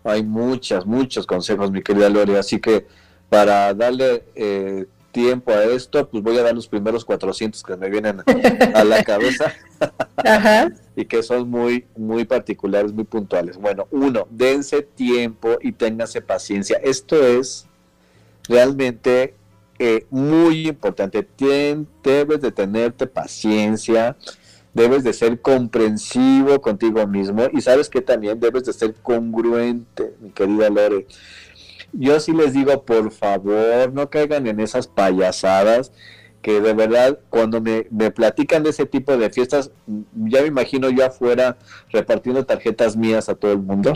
B: hay muchas, muchos consejos, mi querida Lore, así que para darle eh, tiempo a esto, pues voy a dar los primeros 400 que me vienen a la cabeza y que son muy, muy particulares, muy puntuales. Bueno, uno, dense tiempo y ténganse paciencia. Esto es realmente eh, muy importante. debes de tenerte paciencia debes de ser comprensivo contigo mismo y sabes que también debes de ser congruente, mi querida Lore. Yo sí les digo, por favor, no caigan en esas payasadas que de verdad cuando me, platican de ese tipo de fiestas, ya me imagino yo afuera repartiendo tarjetas mías a todo el mundo.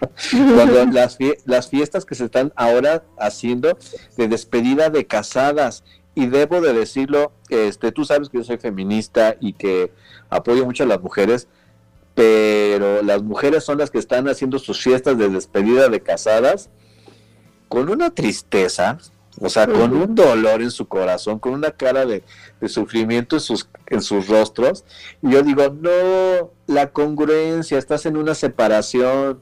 B: cuando las, las fiestas que se están ahora haciendo de despedida de casadas, y debo de decirlo, este, tú sabes que yo soy feminista y que apoyo mucho a las mujeres, pero las mujeres son las que están haciendo sus fiestas de despedida de casadas con una tristeza, o sea, con un dolor en su corazón, con una cara de, sufrimiento en sus, en sus rostros. Y yo digo, no, la congruencia, estás en una separación,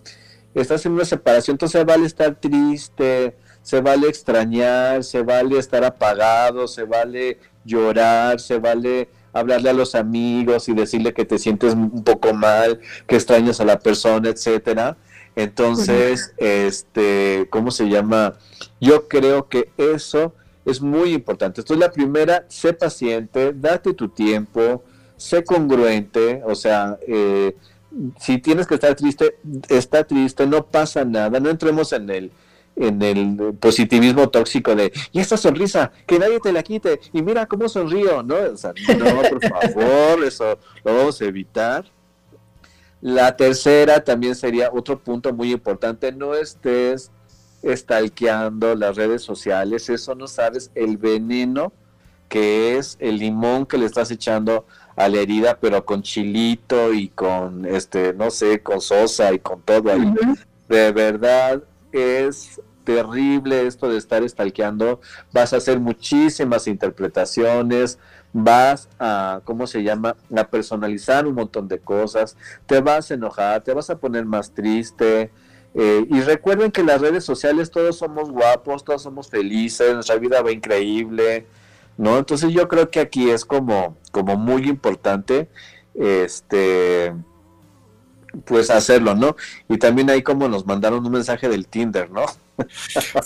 B: estás en una separación, entonces vale estar triste, se vale extrañar, se vale estar apagado, se vale llorar, se vale hablarle a los amigos y decirle que te sientes un poco mal, que extrañas a la persona, etcétera. Entonces, este, ¿cómo se llama? Yo creo que eso es muy importante. Entonces, la primera, sé paciente, date tu tiempo, sé congruente, o sea, eh, si tienes que estar triste, está triste, no pasa nada, no entremos en el en el positivismo tóxico de y esta sonrisa, que nadie te la quite, y mira cómo sonrío, ¿no? O sea, no, por favor, eso lo vamos a evitar. La tercera también sería otro punto muy importante, no estés estalqueando las redes sociales, eso no sabes el veneno que es el limón que le estás echando a la herida, pero con chilito y con, este, no sé, con sosa y con todo ahí. De verdad es terrible esto de estar estalqueando. Vas a hacer muchísimas interpretaciones, vas a, ¿cómo se llama?, a personalizar un montón de cosas, te vas a enojar, te vas a poner más triste. Eh, y recuerden que las redes sociales todos somos guapos, todos somos felices, nuestra vida va increíble, ¿no? Entonces yo creo que aquí es como, como muy importante, este, pues hacerlo, ¿no? Y también ahí como nos mandaron un mensaje del Tinder, ¿no?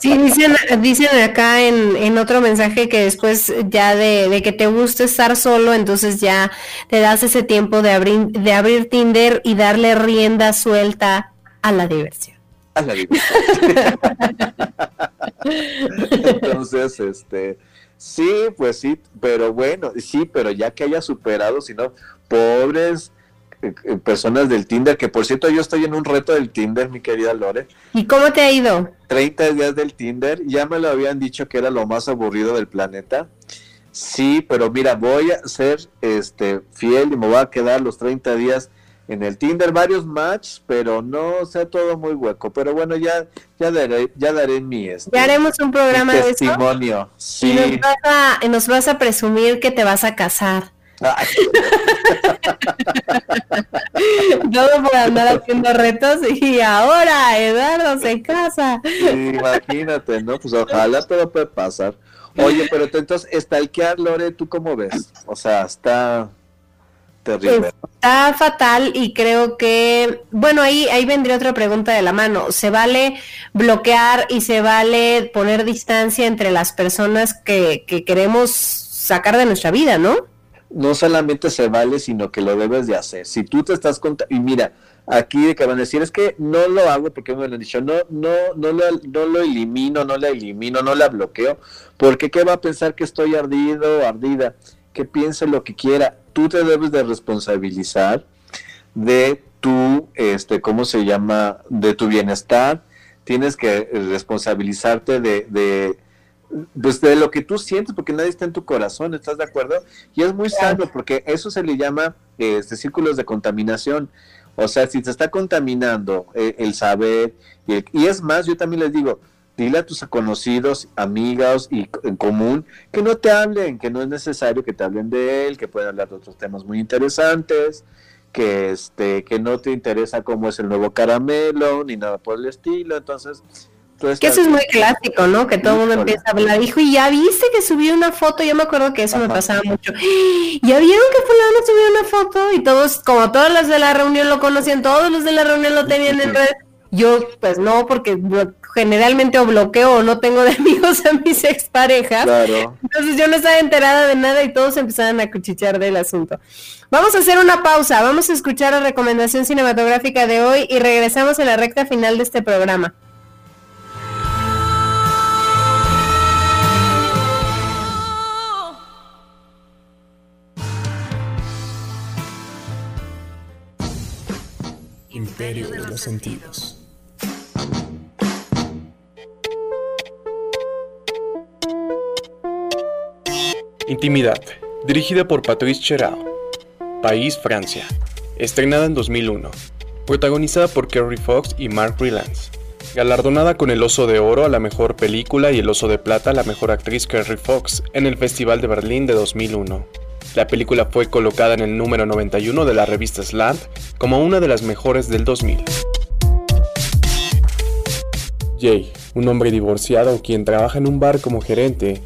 A: Sí, dicen, dicen acá en, en otro mensaje que después ya de, de, que te gusta estar solo, entonces ya te das ese tiempo de abrir, de abrir Tinder y darle rienda suelta a la diversión.
B: A la diversión. entonces, este, sí, pues sí, pero bueno, sí, pero ya que haya superado, si no, pobres personas del Tinder, que por cierto yo estoy en un reto del Tinder, mi querida Lore.
A: ¿Y cómo te ha ido?
B: 30 días del Tinder, ya me lo habían dicho que era lo más aburrido del planeta. Sí, pero mira, voy a ser este fiel y me voy a quedar los 30 días en el Tinder, varios matches, pero no sea todo muy hueco. Pero bueno, ya ya daré, ya daré mi este,
A: Ya haremos un programa de
B: testimonio. Sí.
A: Y nos vas, a, nos vas a presumir que te vas a casar. Todo por andar haciendo retos y ahora Eduardo se casa.
B: imagínate, ¿no? Pues ojalá, pero puede pasar. Oye, pero entonces, stalkear, Lore, ¿tú cómo ves? O sea, está terrible.
A: Está fatal y creo que, bueno, ahí, ahí vendría otra pregunta de la mano. ¿Se vale bloquear y se vale poner distancia entre las personas que, que queremos sacar de nuestra vida, no?
B: No solamente se vale, sino que lo debes de hacer. Si tú te estás y mira, aquí de que van a decir, es que no lo hago porque me lo han dicho, no, no, no lo, no lo elimino, no la elimino, no la bloqueo, porque ¿qué va a pensar que estoy ardido o ardida? Que piense lo que quiera. Tú te debes de responsabilizar de tu, este, ¿cómo se llama? De tu bienestar. Tienes que responsabilizarte de, de pues de lo que tú sientes, porque nadie está en tu corazón, ¿estás de acuerdo? Y es muy sano, porque eso se le llama este, círculos de contaminación. O sea, si te está contaminando eh, el saber, y, y, es más, yo también les digo, dile a tus conocidos, amigas y en común que no te hablen, que no es necesario que te hablen de él, que pueden hablar de otros temas muy interesantes, que este, que no te interesa cómo es el nuevo caramelo, ni nada por el estilo. Entonces,
A: que eso es muy clásico, ¿no? Que todo el mundo empieza a hablar. Dijo, y ya viste que subió una foto. Yo me acuerdo que eso me pasaba mucho. Ya vieron que fulano subió una foto y todos, como todos los de la reunión lo conocían, todos los de la reunión lo tenían en red. Yo, pues no, porque generalmente o bloqueo o no tengo de amigos a mis exparejas. Claro. Entonces yo no estaba enterada de nada y todos empezaron a cuchichear del asunto. Vamos a hacer una pausa, vamos a escuchar la recomendación cinematográfica de hoy y regresamos en la recta final de este programa.
J: Imperio de los Sentidos. Intimidad, dirigida por Patrice Cherao. País, Francia. Estrenada en 2001. Protagonizada por Kerry Fox y Mark Rylance. Galardonada con el Oso de Oro a la mejor película y el Oso de Plata a la mejor actriz Kerry Fox en el Festival de Berlín de 2001. La película fue colocada en el número 91 de la revista Slant como una de las mejores del 2000. Jay, un hombre divorciado quien trabaja en un bar como gerente,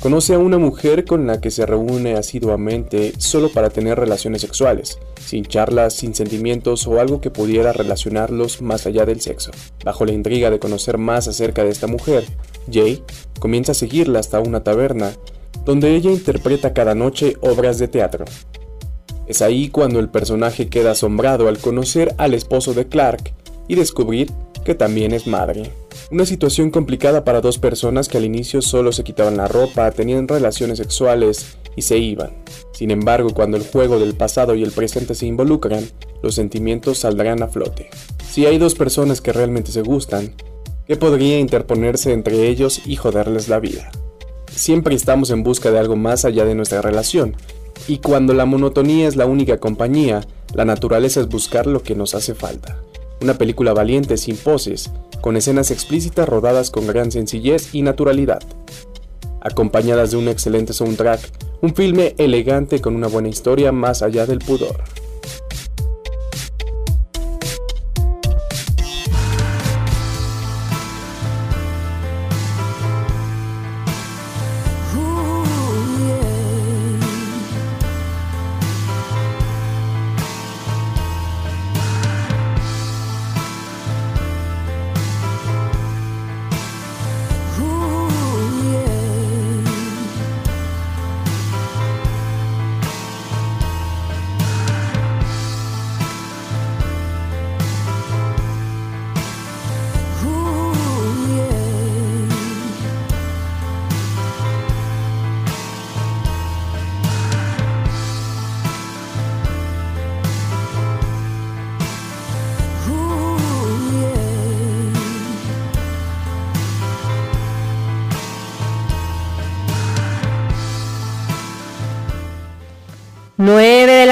J: Conoce a una mujer con la que se reúne asiduamente solo para tener relaciones sexuales, sin charlas, sin sentimientos o algo que pudiera relacionarlos más allá del sexo. Bajo la intriga de conocer más acerca de esta mujer, Jay comienza a seguirla hasta una taberna, donde ella interpreta cada noche obras de teatro. Es ahí cuando el personaje queda asombrado al conocer al esposo de Clark y descubrir que también es madre. Una situación complicada para dos personas que al inicio solo se quitaban la ropa, tenían relaciones sexuales y se iban. Sin embargo, cuando el juego del pasado y el presente se involucran, los sentimientos saldrán a flote. Si hay dos personas que realmente se gustan, ¿qué podría interponerse entre ellos y joderles la vida? Siempre estamos en busca de algo más allá de nuestra relación, y cuando la monotonía es la única compañía, la naturaleza es buscar lo que nos hace falta. Una película valiente sin poses, con escenas explícitas rodadas con gran sencillez y naturalidad. Acompañadas de un excelente soundtrack, un filme elegante con una buena historia más allá del pudor.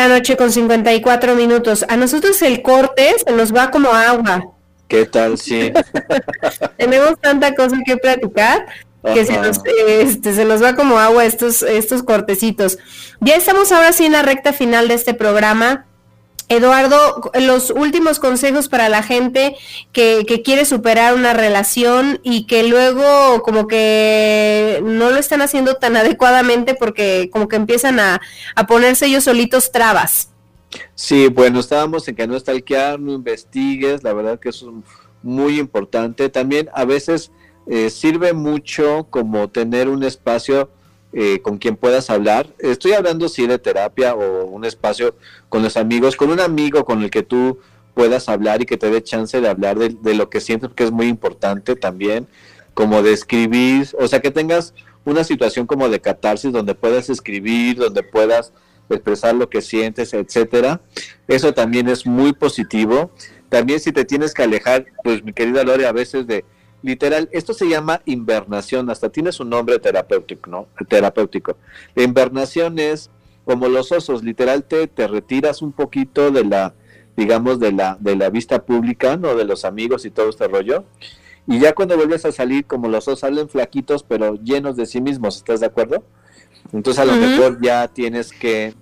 A: Noche con 54 minutos. A nosotros el corte se nos va como agua.
B: ¿Qué tal? Sí.
A: Tenemos tanta cosa que platicar que se nos, este, se nos va como agua estos, estos cortecitos. Ya estamos ahora sí en la recta final de este programa. Eduardo, los últimos consejos para la gente que, quiere superar una relación y que luego como que no lo están haciendo tan adecuadamente porque como que empiezan a, ponerse ellos solitos trabas.
B: Sí, bueno, estábamos en que no stalkear, no investigues, la verdad que eso es muy importante. También a veces eh, sirve mucho como tener un espacio eh, con quien puedas hablar. Estoy hablando sí de terapia o un espacio con los amigos, con un amigo con el que tú puedas hablar y que te dé chance de hablar de, lo que sientes, porque es muy importante también, como de escribir, o sea, que tengas una situación como de catarsis donde puedas escribir, donde puedas expresar lo que sientes, etcétera. Eso también es muy positivo. También si te tienes que alejar, pues mi querida Lore, a veces de literal, esto se llama invernación, hasta tiene su nombre terapéutico, ¿no? Terapéutico. La invernación es como los osos, literal te, te retiras un poquito de la, digamos, de la, de la vista pública, ¿no? De los amigos y todo este rollo. Y ya cuando vuelves a salir, como los osos salen flaquitos, pero llenos de sí mismos, ¿estás de acuerdo? Entonces a lo mejor ya tienes que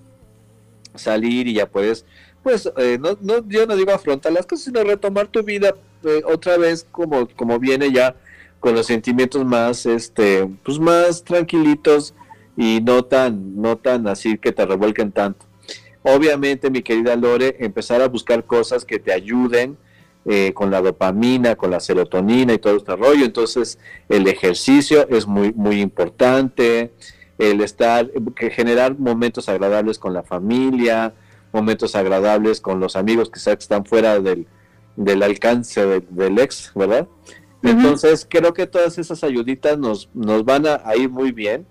B: salir y ya puedes, pues, eh, no, no, yo no digo afrontar las cosas, sino retomar tu vida eh, otra vez como, como viene ya con los sentimientos más, este, pues más tranquilitos y no tan, no tan así que te revuelquen tanto. Obviamente, mi querida Lore, empezar a buscar cosas que te ayuden eh, con la dopamina, con la serotonina y todo este rollo. Entonces, el ejercicio es muy, muy importante, el estar, generar momentos agradables con la familia, momentos agradables con los amigos que están fuera del, del alcance del ex, ¿verdad? Entonces, creo que todas esas ayuditas nos, nos van a, ir muy bien.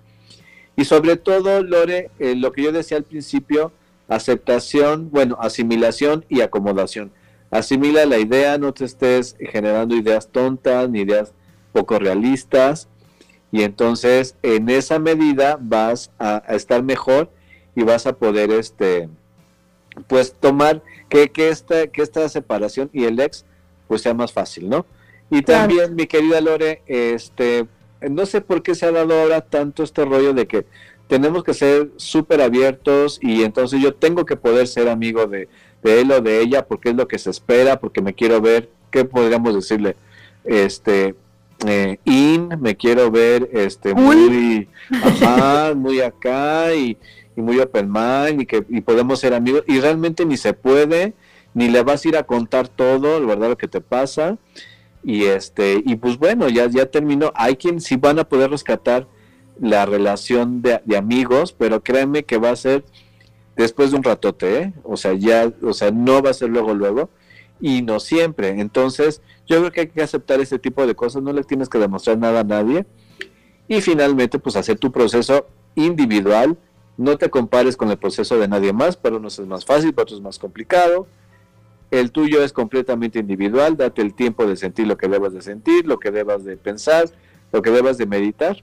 B: Y sobre todo, Lore, eh, lo que yo decía al principio, aceptación, bueno, asimilación y acomodación. Asimila la idea, no te estés generando ideas tontas ni ideas poco realistas. Y entonces, en esa medida, vas a, a estar mejor y vas a poder, este, pues, tomar que, que, esta, que esta separación y el ex pues sea más fácil, ¿no? Y también, mi querida Lore, este, no sé por qué se ha dado ahora tanto este rollo de que tenemos que ser súper abiertos y entonces yo tengo que poder ser amigo de, él o de ella porque es lo que se espera, porque me quiero ver, ¿qué podríamos decirle? Este, eh, in, me quiero ver este muy, muy acá y, muy open mind y que y podemos ser amigos y realmente ni se puede ni le vas a ir a contar todo, la verdad lo que te pasa y este y pues bueno ya ya terminó. Hay quien sí van a poder rescatar la relación de, de amigos, pero créeme que va a ser después de un ratote, ¿eh? o sea ya, o sea no va a ser luego luego y no siempre. Entonces yo creo que hay que aceptar ese tipo de cosas, no le tienes que demostrar nada a nadie. Y finalmente, pues hacer tu proceso individual, no te compares con el proceso de nadie más, para unos es más fácil, para otros es más complicado. El tuyo es completamente individual, date el tiempo de sentir lo que debas de sentir, lo que debas de pensar, lo que debas de meditar.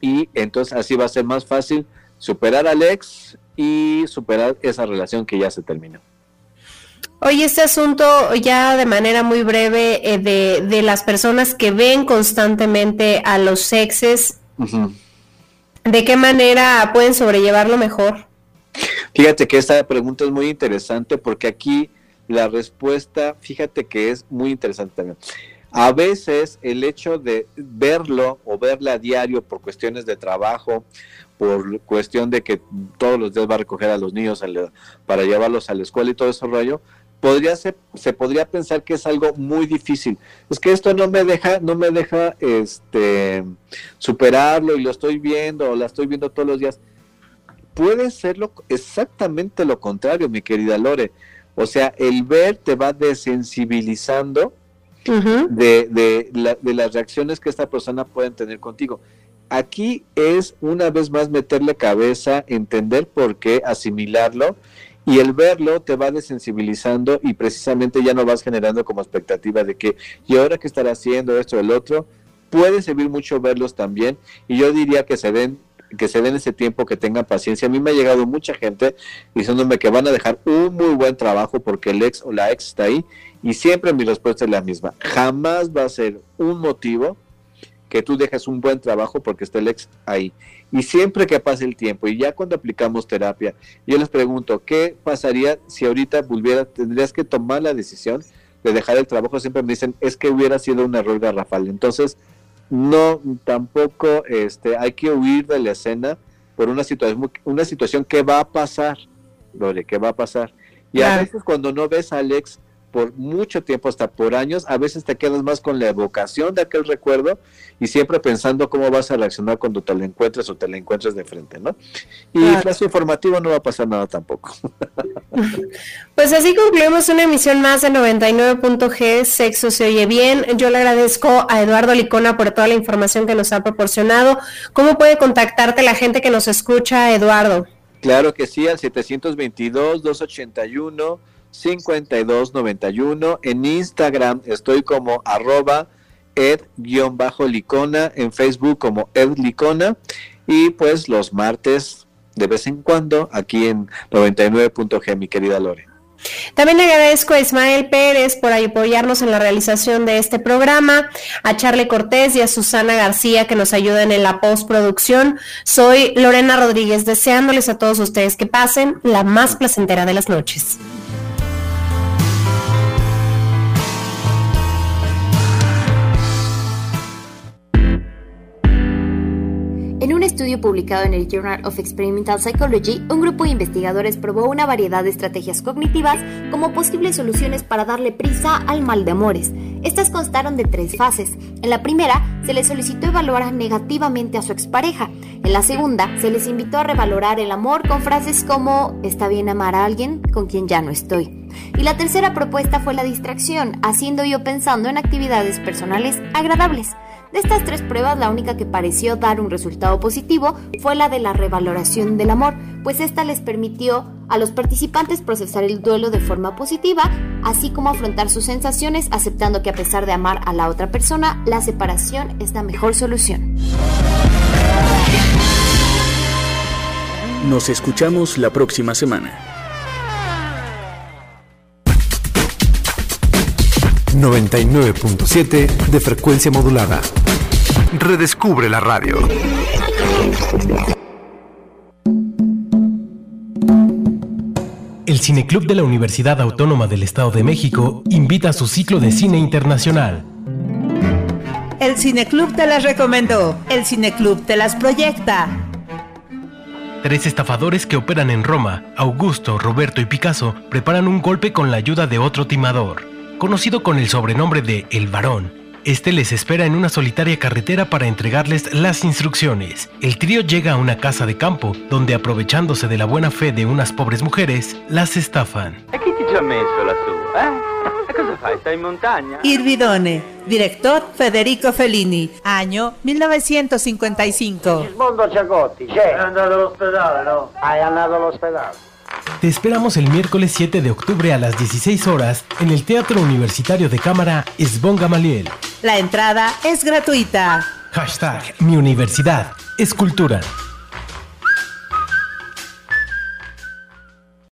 B: Y entonces así va a ser más fácil superar al ex y superar esa relación que ya se terminó.
A: Oye, este asunto ya de manera muy breve eh, de, de, las personas que ven constantemente a los sexes, ¿de qué manera pueden sobrellevarlo mejor?
B: Fíjate que esta pregunta es muy interesante porque aquí la respuesta, fíjate que es muy interesante también. A veces el hecho de verlo o verla a diario por cuestiones de trabajo, por cuestión de que todos los días va a recoger a los niños para llevarlos a la escuela y todo ese rollo, podría ser, se podría pensar que es algo muy difícil. Es que esto no me deja, no me deja este superarlo y lo estoy viendo o la estoy viendo todos los días. Puede ser exactamente lo contrario, mi querida Lore. O sea, el ver te va desensibilizando de, de, de las reacciones que esta persona puede tener contigo. Aquí es una vez más meterle cabeza, entender por qué, asimilarlo y el verlo te va desensibilizando y precisamente ya no vas generando como expectativa de que, y ahora que estará haciendo esto el otro, puede servir mucho verlos también y yo diría que se den que se den ese tiempo, que tengan paciencia. A mí me ha llegado mucha gente diciéndome que van a dejar un muy buen trabajo porque el ex o la ex está ahí y siempre mi respuesta es la misma. Jamás va a ser un motivo que tú dejes un buen trabajo porque está el ex ahí. Y siempre que pase el tiempo y ya cuando aplicamos terapia, yo les pregunto, ¿qué pasaría si ahorita volviera, tendrías que tomar la decisión de dejar el trabajo? Siempre me dicen, es que hubiera sido un error garrafal. Entonces, no, tampoco este, hay que huir de la escena por una situación, una situación que va a pasar, Lore, que va a pasar. Y a veces cuando no ves a Alex por mucho tiempo, hasta por años, a veces te quedas más con la evocación de aquel recuerdo y siempre pensando cómo vas a reaccionar cuando te la encuentres o te la encuentres de frente, ¿no? Y claro. clase informativo no va a pasar nada tampoco.
A: Pues así concluimos una emisión más de 99.g, Sexo se oye bien. Yo le agradezco a Eduardo Licona por toda la información que nos ha proporcionado. ¿Cómo puede contactarte la gente que nos escucha, Eduardo?
B: Claro que sí, al 722-281. 5291. En Instagram estoy como arroba ed-licona, en Facebook como edlicona y pues los martes de vez en cuando aquí en 99.g, mi querida Lore.
A: También le agradezco a Ismael Pérez por apoyarnos en la realización de este programa, a Charlie Cortés y a Susana García que nos ayudan en la postproducción. Soy Lorena Rodríguez, deseándoles a todos ustedes que pasen la más placentera de las noches.
E: Publicado en el Journal of Experimental Psychology, un grupo de investigadores probó una variedad de estrategias cognitivas como posibles soluciones para darle prisa al mal de amores. Estas constaron de tres fases. En la primera, se les solicitó evaluar negativamente a su expareja. En la segunda, se les invitó a revalorar el amor con frases como está bien amar a alguien con quien ya no estoy. Y la tercera propuesta fue la distracción, haciendo yo pensando en actividades personales agradables. De estas tres pruebas, la única que pareció dar un resultado positivo fue la de la revaloración del amor, pues esta les permitió a los participantes procesar el duelo de forma positiva, así como afrontar sus sensaciones aceptando que a pesar de amar a la otra persona, la separación es la mejor solución.
I: Nos escuchamos la próxima semana.
C: 99.7 de frecuencia modulada. Redescubre la radio.
K: El Cineclub de la Universidad Autónoma del Estado de México invita a su ciclo de cine internacional. El Cineclub te las recomendó. El Cineclub te las proyecta.
L: Tres estafadores que operan en Roma, Augusto, Roberto y Picasso, preparan un golpe con la ayuda de otro timador. Conocido con el sobrenombre de El Varón, este les espera en una solitaria carretera para entregarles las instrucciones. El trío llega a una casa de campo, donde aprovechándose de la buena fe de unas pobres mujeres, las estafan.
M: E ha eh? E cosa fai? Stai in montagna?
K: Irvidone, director Federico Fellini, año 1955.
N: Mondo Ciacotti, c'è. È andato all'ospedale, no? Hai andato all'ospedale.
L: Te esperamos el miércoles 7 de octubre a las 16 horas en el Teatro Universitario de Cámara Esbón Gamaliel.
K: La entrada es gratuita.
L: Hashtag Mi Universidad es Cultura.